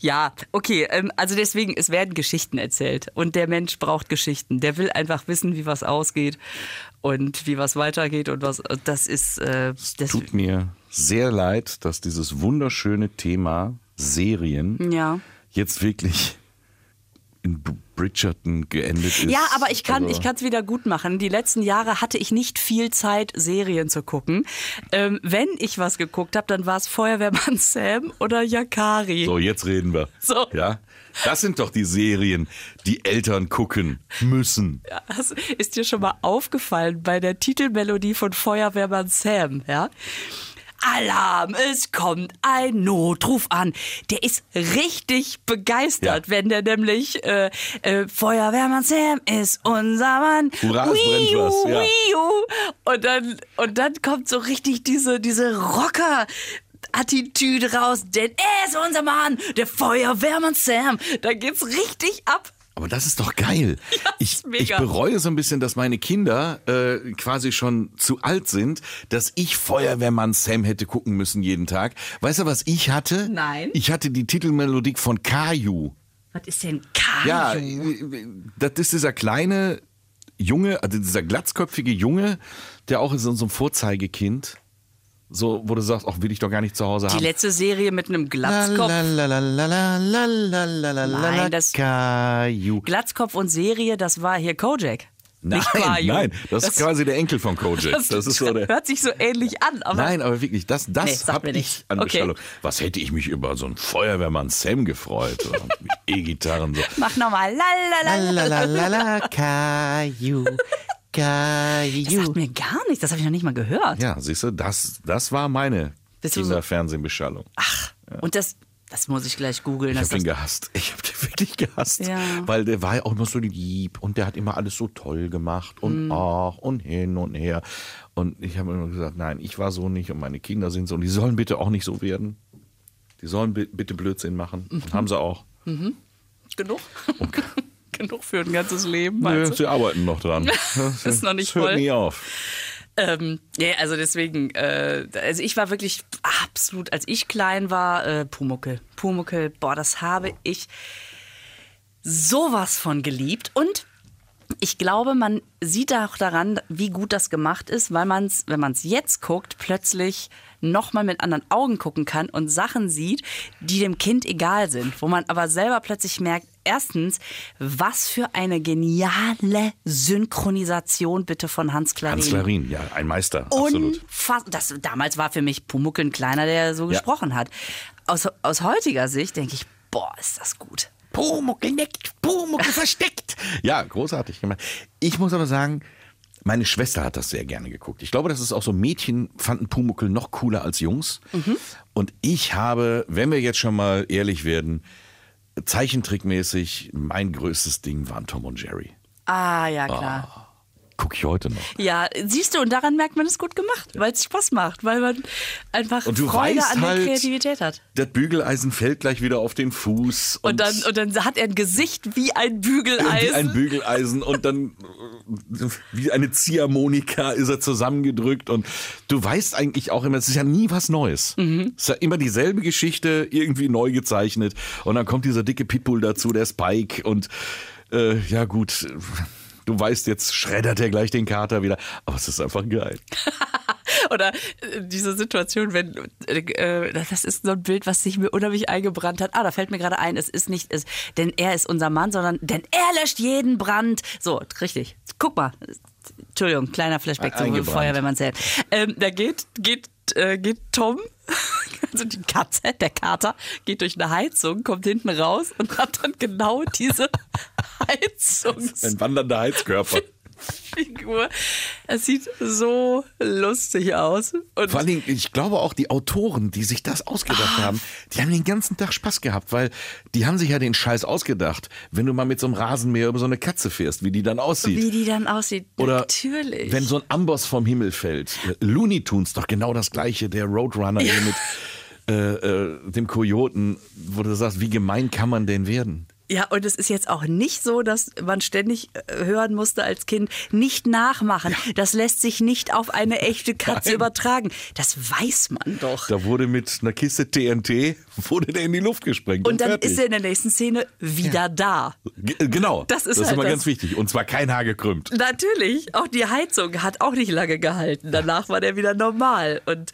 Ja, okay, ähm, also deswegen, es werden Geschichten erzählt und der Mensch braucht Geschichten. Der will einfach wissen, wie was ausgeht und wie was weitergeht und was, das ist, äh, das, Tut mir sehr leid, dass dieses wunderschöne Thema Serien ja. jetzt wirklich in Bridgerton geendet ist. Ja, aber ich kann Also, ich es wieder gut machen. Die letzten Jahre hatte ich nicht viel Zeit, Serien zu gucken. Ähm, wenn ich was geguckt habe, dann war es Feuerwehrmann [laughs] Sam oder Yakari. So, jetzt reden wir. So. Ja? Das sind doch die Serien, die Eltern gucken müssen. Ja, Das ist dir schon mal aufgefallen bei der Titelmelodie von Feuerwehrmann Sam, ja? Alarm, es kommt ein Notruf an. Der ist richtig begeistert, Ja. wenn der nämlich äh, äh, Feuerwehrmann Sam ist unser Mann. Hurra, es brennt was, ja. wiu. Und dann und dann kommt so richtig diese diese Rocker Attitüde raus, denn er ist unser Mann, der Feuerwehrmann Sam. Da geht's richtig ab. Aber das ist doch geil. [laughs] ich, ist mega. ich bereue so ein bisschen, dass meine Kinder äh, quasi schon zu alt sind, dass ich Feuerwehrmann Sam hätte gucken müssen jeden Tag. Weißt du, was ich hatte? Nein. Ich hatte die Titelmelodie von Caillou. Was ist denn Kaju? Ja, äh, das ist dieser kleine Junge, also dieser glatzköpfige Junge, der auch ist so ein Vorzeigekind. So, wo du sagst, auch will ich doch gar nicht zu Hause Die haben. letzte Serie mit einem Glatzkopf. Nein, das-. Glatzkopf und Serie, das war hier Kojak. Nein, nein, das, ist quasi der Enkel von Kojak. Das, ist so der. hört sich so ähnlich an, aber Nein, aber wirklich, das, Nee, das sagt habe ich an Okay. Bestellung. Was hätte ich mich über so einen Feuerwehrmann Sam gefreut? E-Gitarren so. mach nochmal. Lalalala, Caillou, Das Caillou. sagt mir gar nichts, das habe ich noch nicht mal gehört. Ja, siehst du, das, das war meine du so- Kinderfernsehbeschallung. Ach, und das, das muss ich gleich googeln. Ich das habe den das- gehasst. Ich habe den wirklich gehasst. Ja. Weil der war ja auch immer so lieb und der hat immer alles so toll gemacht Mhm. und ach und hin und her. Und ich habe immer gesagt, nein, ich war so nicht und meine Kinder sind so und die sollen bitte auch nicht so werden. Die sollen bi- bitte Blödsinn machen. Mhm. Und haben sie auch. Genug? [laughs] [laughs] Genug für ein ganzes Leben, Nö, du? sie arbeiten noch dran. [laughs] Das Ist noch nicht das hört voll. nie auf. Ähm, ja, also deswegen, äh, also ich war wirklich absolut, als ich klein war, äh, Pumuckel. Pumuckel, boah, das habe ich sowas von geliebt. Und ich glaube, man sieht auch daran, wie gut das gemacht ist, weil man es, wenn man es jetzt guckt, plötzlich nochmal mit anderen Augen gucken kann und Sachen sieht, die dem Kind egal sind. Wo man aber selber plötzlich merkt, erstens, was für eine geniale Synchronisation bitte von Hans Klarin. Hans Klarin, ja, ein Meister. Absolut. Das, damals war für mich Pumuckel ein Kleiner, der so Ja. gesprochen hat. Aus, aus heutiger Sicht denke ich, boah, ist das gut. Pumuckel neckt, Pumuckel versteckt. Ja, großartig gemacht. Ich muss aber sagen, meine Schwester hat das sehr gerne geguckt. Ich glaube, das ist auch so, Mädchen fanden Pumuckel noch cooler als Jungs. Und ich habe, wenn wir jetzt schon mal ehrlich werden, zeichentrickmäßig, mein größtes Ding waren Tom und Jerry. Ah, ja, klar. Gucke ich heute noch. Ja, siehst du, und daran merkt man es gut gemacht, weil es Spaß macht, weil man einfach Und du Freude an der halt, Kreativität hat. Das Bügeleisen fällt gleich wieder auf den Fuß. Und dann, und dann hat er ein Gesicht wie ein Bügeleisen. wie ein Bügeleisen und dann wie eine Ziehharmonika ist er zusammengedrückt und du weißt eigentlich auch immer, es ist ja nie was Neues. Mhm. Es ist ja immer dieselbe Geschichte, irgendwie neu gezeichnet und dann kommt dieser dicke Pitbull dazu, der Spike und äh, ja gut, du weißt, jetzt schreddert er gleich den Kater wieder, aber es ist einfach geil. [laughs] Oder äh, diese Situation, wenn, äh, das ist so ein Bild, was sich mir unheimlich eingebrannt hat. Ah, da fällt mir gerade ein, es ist nicht, es, denn er ist unser Mann, sondern, denn er löscht jeden Brand. So, richtig. Guck mal. Entschuldigung, kleiner Flashback zum Eingebrannt. Feuerwehrmann-Zelt. Ähm, da geht, geht, äh, geht Tom, [laughs] also die Katze, der Kater, geht durch eine Heizung, kommt hinten raus und hat dann genau diese [laughs] Heizungs... Ein wandernder Heizkörper. Figur. Es sieht so lustig aus. Und Vor allen Dingen, ich glaube auch die Autoren, die sich das ausgedacht haben, die haben den ganzen Tag Spaß gehabt, weil die haben sich ja den Scheiß ausgedacht, wenn du mal mit so einem Rasenmäher über so eine Katze fährst, wie die dann aussieht. wie die dann aussieht. Oder Natürlich. wenn so ein Amboss vom Himmel fällt. Äh, Looney Tunes doch genau das gleiche, der Roadrunner hier mit äh, äh, dem Kojoten, wo du sagst, wie gemein kann man denn werden? Ja, und es ist jetzt auch nicht so, dass man ständig äh, hören musste als Kind, nicht nachmachen. Das lässt sich nicht auf eine echte Katze Nein. übertragen. Das weiß man doch. Da wurde mit einer Kiste TNT, wurde der in die Luft gesprengt. Und dann fertig. ist er in der nächsten Szene wieder da. G- äh, Genau, Das ist das ist halt immer das. ganz wichtig. Und zwar kein Haar gekrümmt. Natürlich, auch die Heizung hat auch nicht lange gehalten. Danach war der wieder normal. Und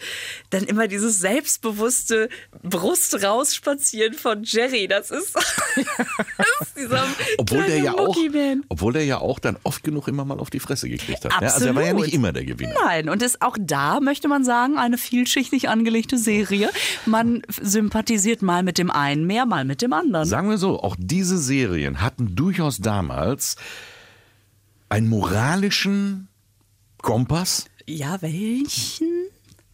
dann immer dieses selbstbewusste Brust rausspazieren von Jerry. Das ist, [laughs] [laughs] Obwohl der, ja auch, obwohl der ja auch dann oft genug immer mal auf die Fresse gekriegt hat. Ja, also er war ja Absolut. nicht immer der Gewinner. Nein, und ist auch da, möchte man sagen, eine vielschichtig angelegte Serie. Man sympathisiert mal mit dem einen mehr, mal mit dem anderen. Sagen wir so, auch diese Serien hatten durchaus damals einen moralischen Kompass, Ja, welchen?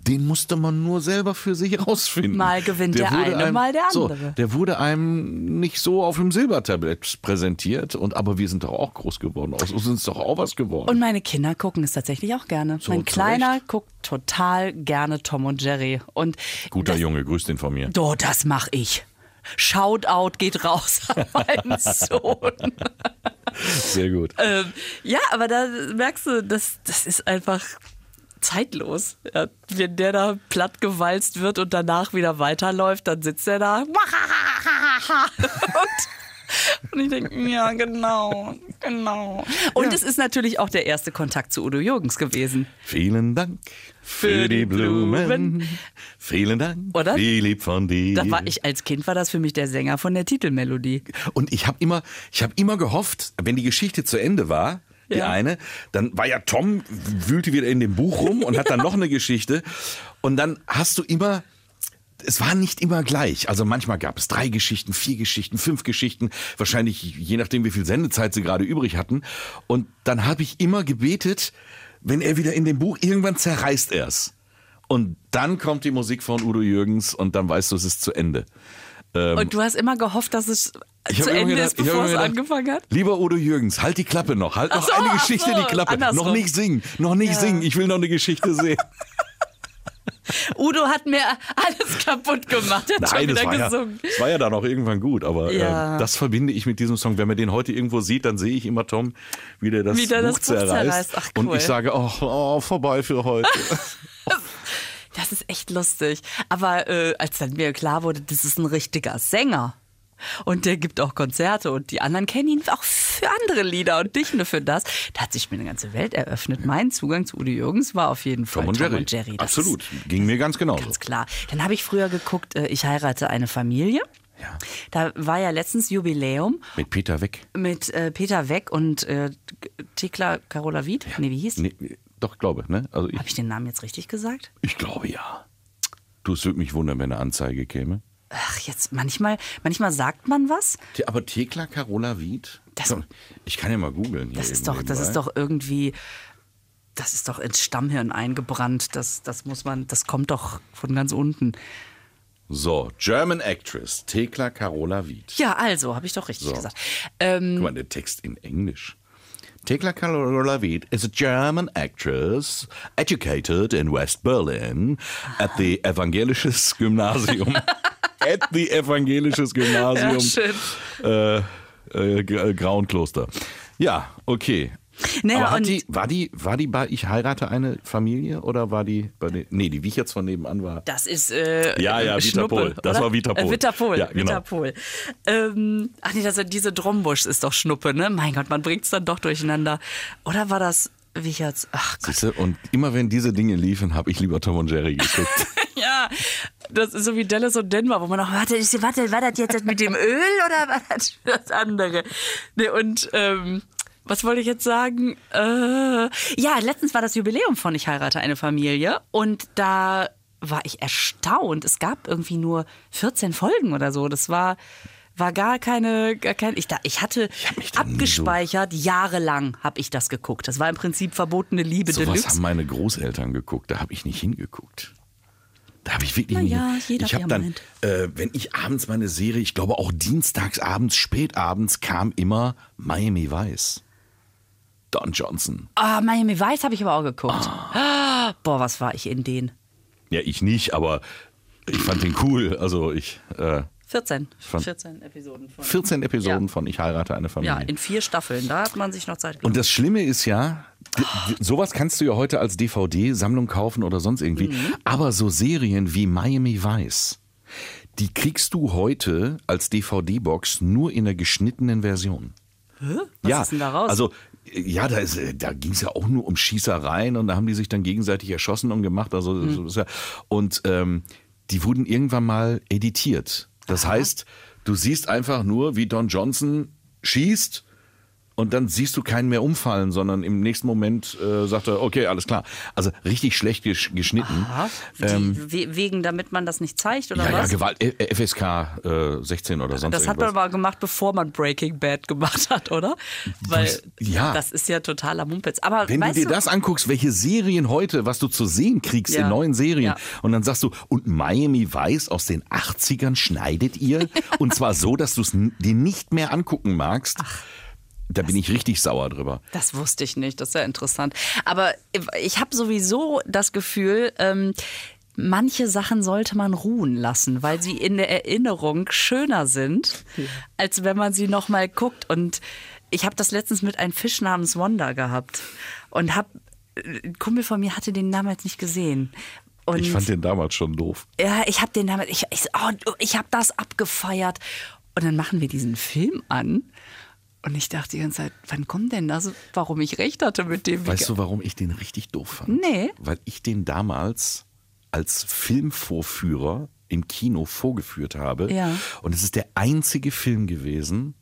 Den musste man nur selber für sich [laughs] rausfinden. Mal gewinnt der wurde eine, mal der So, andere. der wurde einem nicht so auf dem Silbertablett präsentiert, und aber wir sind doch auch groß geworden. Aus uns ist doch auch was geworden. Und meine Kinder gucken es tatsächlich auch gerne. So, mein Kleiner Recht. guckt total gerne Tom und Jerry. Und Guter das, Junge, grüß den von mir. Do, das mache ich. Shoutout geht raus an [laughs] meinen Sohn. Sehr gut. ähm, ja, aber da merkst du, das, das ist einfach zeitlos. Ja, wenn der da plattgewalzt wird und danach wieder weiterläuft, dann sitzt er da. Und, und ich denke, ja, genau, genau. Und es ist natürlich auch der erste Kontakt zu Udo Jürgens gewesen. Vielen Dank für die Blumen. Vielen Dank, Oder? Philipp von dir. Da war ich als Kind war das für mich der Sänger von der Titelmelodie. Und ich habe immer, ich habe immer gehofft, wenn die Geschichte zu Ende war, die Ja. eine, dann war ja Tom wühlte wieder in dem Buch rum und hat dann noch eine Geschichte. Und dann hast du immer es war nicht immer gleich. Also manchmal gab es drei Geschichten, vier Geschichten, fünf Geschichten, wahrscheinlich je nachdem, wie viel Sendezeit sie gerade übrig hatten. Und dann habe ich immer gebetet, wenn er wieder in dem Buch, irgendwann zerreißt er's. Und dann kommt die Musik von Udo Jürgens und dann weißt du, es ist zu Ende. Und du hast immer gehofft, dass es zu Ende gedacht- ist, bevor es gedacht, angefangen hat. Lieber Udo Jürgens, halt die Klappe noch. Halt noch so, eine Geschichte so, die Klappe. andersrum. Noch nicht singen. Noch nicht Ja. singen. Ich will noch eine Geschichte sehen. [laughs] Udo hat mir alles kaputt gemacht. Hat schon Nein, das wieder war, ja, gesungen. das war ja dann auch irgendwann gut. Aber Ja. äh, das verbinde ich mit diesem Song. Wenn man den heute irgendwo sieht, dann sehe ich immer Tom, wie der das, Wie der das Buch Buch zerreißt. zerreißt. Ach, Und cool. ich sage, oh, oh, vorbei für heute. [laughs] [laughs] Das ist echt lustig. Aber äh, als dann mir klar wurde, das ist ein richtiger Sänger. Und der gibt auch Konzerte und die anderen kennen ihn auch für andere Lieder und nicht nur für das. Da hat sich mir eine ganze Welt eröffnet. Mein Zugang zu Udo Jürgens war auf jeden Fall Tom und Jerry. Das Absolut. Ging mir ganz genauso. Ist ganz klar. Dann habe ich früher geguckt, äh, ich heirate eine Familie. Ja. Da war ja letztens Jubiläum Mit Peter weg. mit äh, Peter Weck und äh, Thekla Carola Wied. Nee, wie hieß? Nee, doch, glaube. Ne? Also ich, Habe ich den Namen jetzt richtig gesagt? ich glaube ja. Du, es würde mich wundern, wenn eine Anzeige käme. Ach, jetzt manchmal, manchmal sagt man was. Aber Thekla Carola Wied? Das- Komm, ich kann ja mal googeln. hier Das ist doch, das ist doch irgendwie, das ist doch ins Stammhirn eingebrannt. Das, das muss man, das kommt doch von ganz unten. So, German Actress, Thekla Carola Wied. Ja, also, habe ich doch richtig So. gesagt. Ähm, Guck mal, der Text in Englisch. Thekla Carola is a German actress educated in West Berlin at the ah. Evangelisches Gymnasium. [laughs] at the Evangelisches Gymnasium. Ja, äh, äh, Grauenkloster. Ja, okay. Naja, Aber die, war, die, war die bei Ich heirate eine Familie oder war die bei den, nee, die wie ich jetzt von nebenan war? das ist äh, Ja, ja, Vita Schnuppe, Pol. Das oder? war Vita Pol. Äh, Vita Pol, Ja, genau. Vita Pol. Ähm, ach nee, das, diese Drombusch ist doch Schnuppe, ne? Mein Gott, man bringt's dann doch durcheinander. Oder war das Wicherts? Ach Gott. Siehste? Und immer wenn diese Dinge liefen, habe ich lieber Tom und Jerry geguckt. [laughs] Ja, das ist so wie Dallas und Denver, wo man auch, warte, warte, war das jetzt das mit dem Öl oder war das das andere? Nee, und ähm, was wollte ich jetzt sagen? Äh, ja, letztens war das Jubiläum von Ich heirate eine Familie und da war ich erstaunt. Es gab irgendwie nur 14 Folgen oder so. Das war war gar keine, gar kein, ich, da, ich hatte da nie so- abgespeichert, jahrelang habe ich das geguckt. Das war im Prinzip verbotene Liebe Sowas Deluxe. haben meine Großeltern geguckt, da habe ich nicht hingeguckt. Da habe ich wirklich nicht. ja, jeder ich habe dann, äh, wenn ich abends meine Serie, ich glaube auch dienstags abends, spätabends kam immer Miami Vice. Don Johnson. Ah, Miami Vice habe ich aber auch geguckt. Ah, Boah, was war ich in den? Ja, ich nicht, aber ich fand den cool. Also ich, äh, 14. Von- 14 Episoden von. 14 Episoden Ja. von Ich heirate eine Familie. Ja, in vier Staffeln. Da hat man sich noch Zeit Und genommen. das Schlimme ist ja, sowas kannst du ja heute als DVD-Sammlung kaufen oder sonst irgendwie. Mhm. Aber so Serien wie Miami Vice, die kriegst du heute als DVD-Box nur in der geschnittenen Version. Was ja, ist denn da raus? Also, ja, da, ist, äh, da ging es ja auch nur um Schießereien und da haben die sich dann gegenseitig erschossen und gemacht. Also, Hm. ja, und ähm, die wurden irgendwann mal editiert. Das heißt, du siehst einfach nur, wie Don Johnson schießt und dann siehst du keinen mehr umfallen, sondern im nächsten Moment äh, sagt er, okay, alles klar. Also richtig schlecht gesch geschnitten. Aha. Die, we- wegen, damit man das nicht zeigt oder Ähm, Ja, ja, was? Gewalt, äh, FSK äh, 16 oder sonst das hat irgendwas. man aber gemacht, bevor man Breaking Bad gemacht hat, oder? Weil ja. das ist ja totaler Mumpitz. Aber Wenn du dir das anguckst, welche Serien heute, was du zu sehen kriegst Ja. in neuen Serien, Ja. und dann sagst du, und Miami Weiß aus den 80ern schneidet ihr, [laughs] und zwar so, dass du es dir nicht mehr angucken magst, da bin ich richtig sauer drüber. Das wusste ich nicht, das ist ja interessant. Aber ich habe sowieso das Gefühl, ähm, manche Sachen sollte man ruhen lassen, weil sie in der Erinnerung schöner sind, als wenn man sie nochmal guckt. Und ich habe das letztens mit einem Fisch namens Wanda gehabt und hab, ein Kumpel von mir hatte den damals nicht gesehen. Und Ich fand den damals schon doof. ja, ich habe den damit, ich, ich, oh, ich habe das abgefeiert. Und dann machen wir diesen Film an. Und ich dachte die ganze Zeit, wann kommt denn das? Warum ich recht hatte mit dem. Weißt du, warum ich den richtig doof fand? Nee. Weil ich den damals als Filmvorführer im Kino vorgeführt habe. Ja. Und es ist der einzige Film gewesen,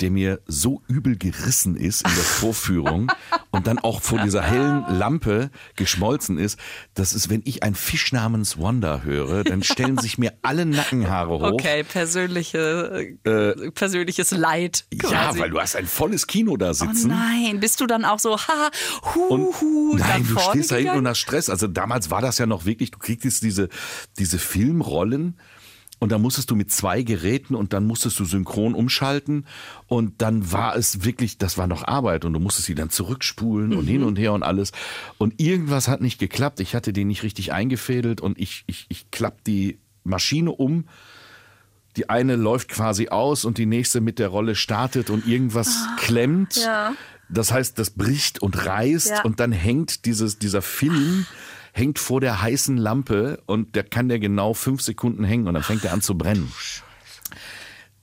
der mir so übel gerissen ist in der Vorführung [laughs] und dann auch vor dieser hellen Lampe geschmolzen ist, dass es, wenn ich einen Fisch namens Wanda höre, dann stellen sich mir alle Nackenhaare hoch. Okay, persönliche, äh, persönliches Leid. Ja, Quasi. weil du hast ein volles Kino da Oh sitzen. nein, bist du dann auch so, ha, hu, Und hu, nein, du stehst da hinten und hast Stress. Also damals war das ja noch wirklich, du kriegst diese, diese Filmrollen und da musstest du mit zwei Geräten und dann musstest du synchron umschalten und dann war es wirklich, das war noch Arbeit und du musstest sie dann zurückspulen und Mhm. hin und her und alles. Und irgendwas hat nicht geklappt. Ich hatte den nicht richtig eingefädelt und ich, ich, ich klapp die Maschine um. Die eine läuft quasi aus und die nächste mit der Rolle startet und irgendwas klemmt. Ah, Ja. Das heißt, das bricht und reißt Ja. und dann hängt dieses, dieser Film hängt vor der heißen Lampe und der kann der genau fünf Sekunden hängen und dann fängt er an zu brennen.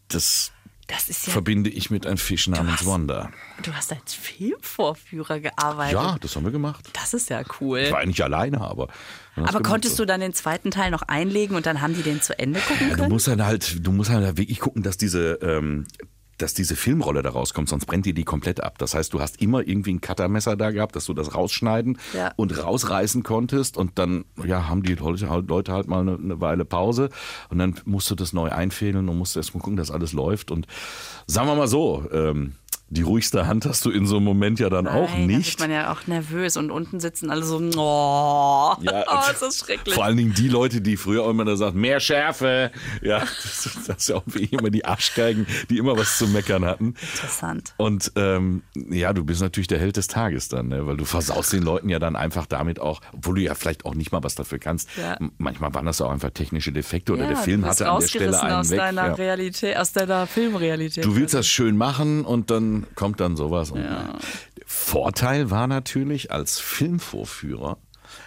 Das ja, verbinde ich mit einem Fisch namens hast- Wanda. du hast als Filmvorführer gearbeitet. Ja, das haben wir gemacht. Das ist ja cool. Ich war eigentlich alleine, aber. Aber konntest du dann den zweiten Teil noch einlegen und dann haben die den zu Ende gucken Ja, du können? musst dann halt, du musst halt wirklich gucken, dass diese, ähm, dass diese Filmrolle da rauskommt, sonst brennt dir die komplett ab. Das heißt, du hast immer irgendwie ein Cuttermesser da gehabt, dass du das rausschneiden Ja. und rausreißen konntest und dann ja, haben die Leute halt, Leute halt mal eine, eine Weile Pause und dann musst du das neu einfädeln und musst erst mal gucken, dass alles läuft und sagen wir mal so, ähm, die ruhigste Hand hast du in so einem Moment ja dann auch Nein, Da nicht. wird man ja auch nervös und unten sitzen alle so, oh, Ja, [laughs] oh ist das schrecklich. Vor allen Dingen die Leute, die früher auch immer da sagen, mehr Schärfe. Ja, [laughs] das, das ist ja auch wie immer die Arschgeigen, die immer was zu meckern hatten. Interessant. Und ähm, ja, du bist natürlich der Held des Tages dann, ne? weil du versaust den Leuten ja dann einfach damit auch, obwohl du ja vielleicht auch nicht mal was dafür kannst. Ja. Manchmal waren das auch einfach technische Defekte oder ja, der Film hatte an der Stelle einen aus weg. deiner. Realität, aus deiner Filmrealität. Du willst das schön machen und dann kommt dann sowas. Und, Vorteil war natürlich, als Filmvorführer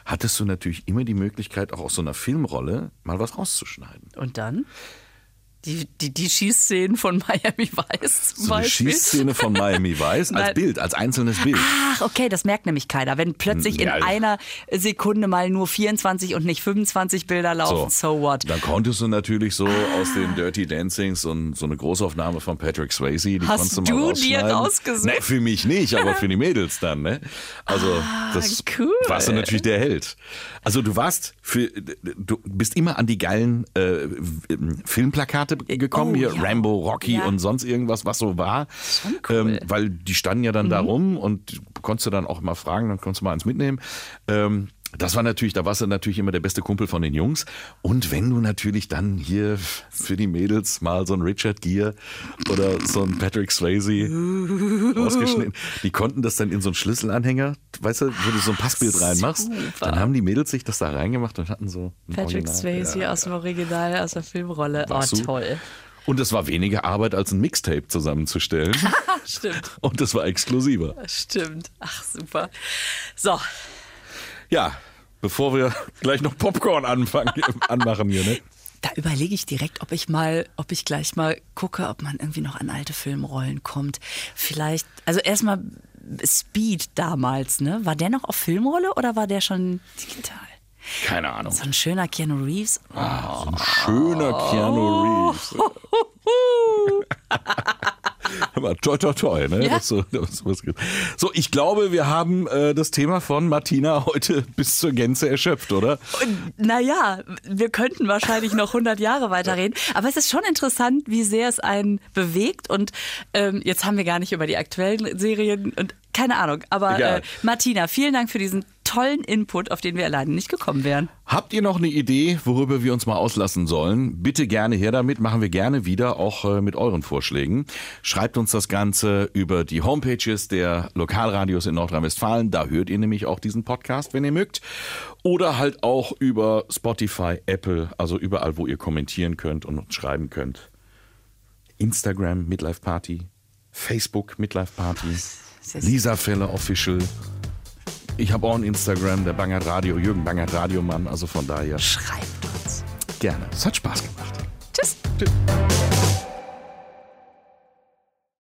hattest du natürlich immer die Möglichkeit, auch aus so einer Filmrolle mal was rauszuschneiden. Und dann? Die, die, die Schießszenen von Miami Vice zum So Beispiel. Schießszene von Miami [laughs] Vice als. Bild, als einzelnes Bild. Ach, okay, das merkt nämlich keiner. Wenn plötzlich in Ja. einer Sekunde mal nur 24 und nicht 25 Bilder laufen, so, what? Dann konntest du natürlich so aus den Dirty Dancings und so eine Großaufnahme von Patrick Swayze, die Hast konntest du mal du dir rausgesucht? Nee, für mich nicht, aber für die Mädels dann, ne? Also, das Ah, cool. warst du natürlich der Held. Also, du warst für, du bist immer an die geilen äh, Filmplakate gekommen, Oh, hier ja. Rambo, Rocky Ja. und sonst irgendwas, was so war. Cool. Mhm. Ähm, weil die standen ja dann da rum und konntest du dann auch mal fragen, dann konntest du mal eins mitnehmen. Ähm, das war natürlich, da warst du natürlich immer der beste Kumpel von den Jungs. Und wenn du natürlich dann hier für die Mädels mal so ein Richard Gere oder so ein Patrick Swayze ausgeschnitten, die konnten das dann in so einen Schlüsselanhänger, weißt du, wo du so ein Passbild reinmachst, super. dann haben die Mädels sich das da reingemacht und hatten so Patrick Original. Swayze Ja. aus dem Original, aus der Filmrolle. Oh, Warst du? toll. Und es war weniger Arbeit als ein Mixtape zusammenzustellen. [laughs] Stimmt, und es war exklusiver. stimmt. Ach, super. So, Ja, bevor wir [laughs] gleich noch Popcorn anfangen, [laughs] anmachen hier, ne? da überlege ich direkt, ob ich mal, ob ich gleich mal gucke, ob man irgendwie noch an alte Filmrollen kommt. Vielleicht, also erstmal Speed damals, ne? War der noch auf Filmrolle oder war der schon digital? Keine Ahnung. So ein schöner Keanu Reeves. So ein schöner Keanu Reeves. [laughs] [laughs] Aber toi, toi, toi, ne? Ja. So, so, ich glaube, wir haben äh, das Thema von Martina heute [laughs] bis zur Gänze erschöpft, oder? Naja, wir könnten wahrscheinlich noch 100 Jahre weiterreden, aber es ist schon interessant, wie sehr es einen bewegt und ähm, jetzt haben wir gar nicht über die aktuellen Serien und keine Ahnung, aber äh, Martina, vielen Dank für diesen tollen Input, auf den wir alleine nicht gekommen wären. Habt ihr noch eine Idee, worüber wir uns mal auslassen sollen? Bitte gerne her damit, machen wir gerne wieder, auch äh, mit euren Vorschlägen. Schreibt uns das Ganze über die Homepages der Lokalradios in Nordrhein-Westfalen. Da hört ihr nämlich auch diesen Podcast, wenn ihr mögt. Oder halt auch über Spotify, Apple, also überall, wo ihr kommentieren könnt und uns schreiben könnt. Instagram, Midlife Party, Facebook, Midlife Party, Lisa Feller Official. Ich habe auch ein Instagram, der Bangert Radio, Jürgen Bangert Radiomann, also von daher Schreibt uns. gerne. Es hat Spaß gemacht. Tschüss. Tschüss.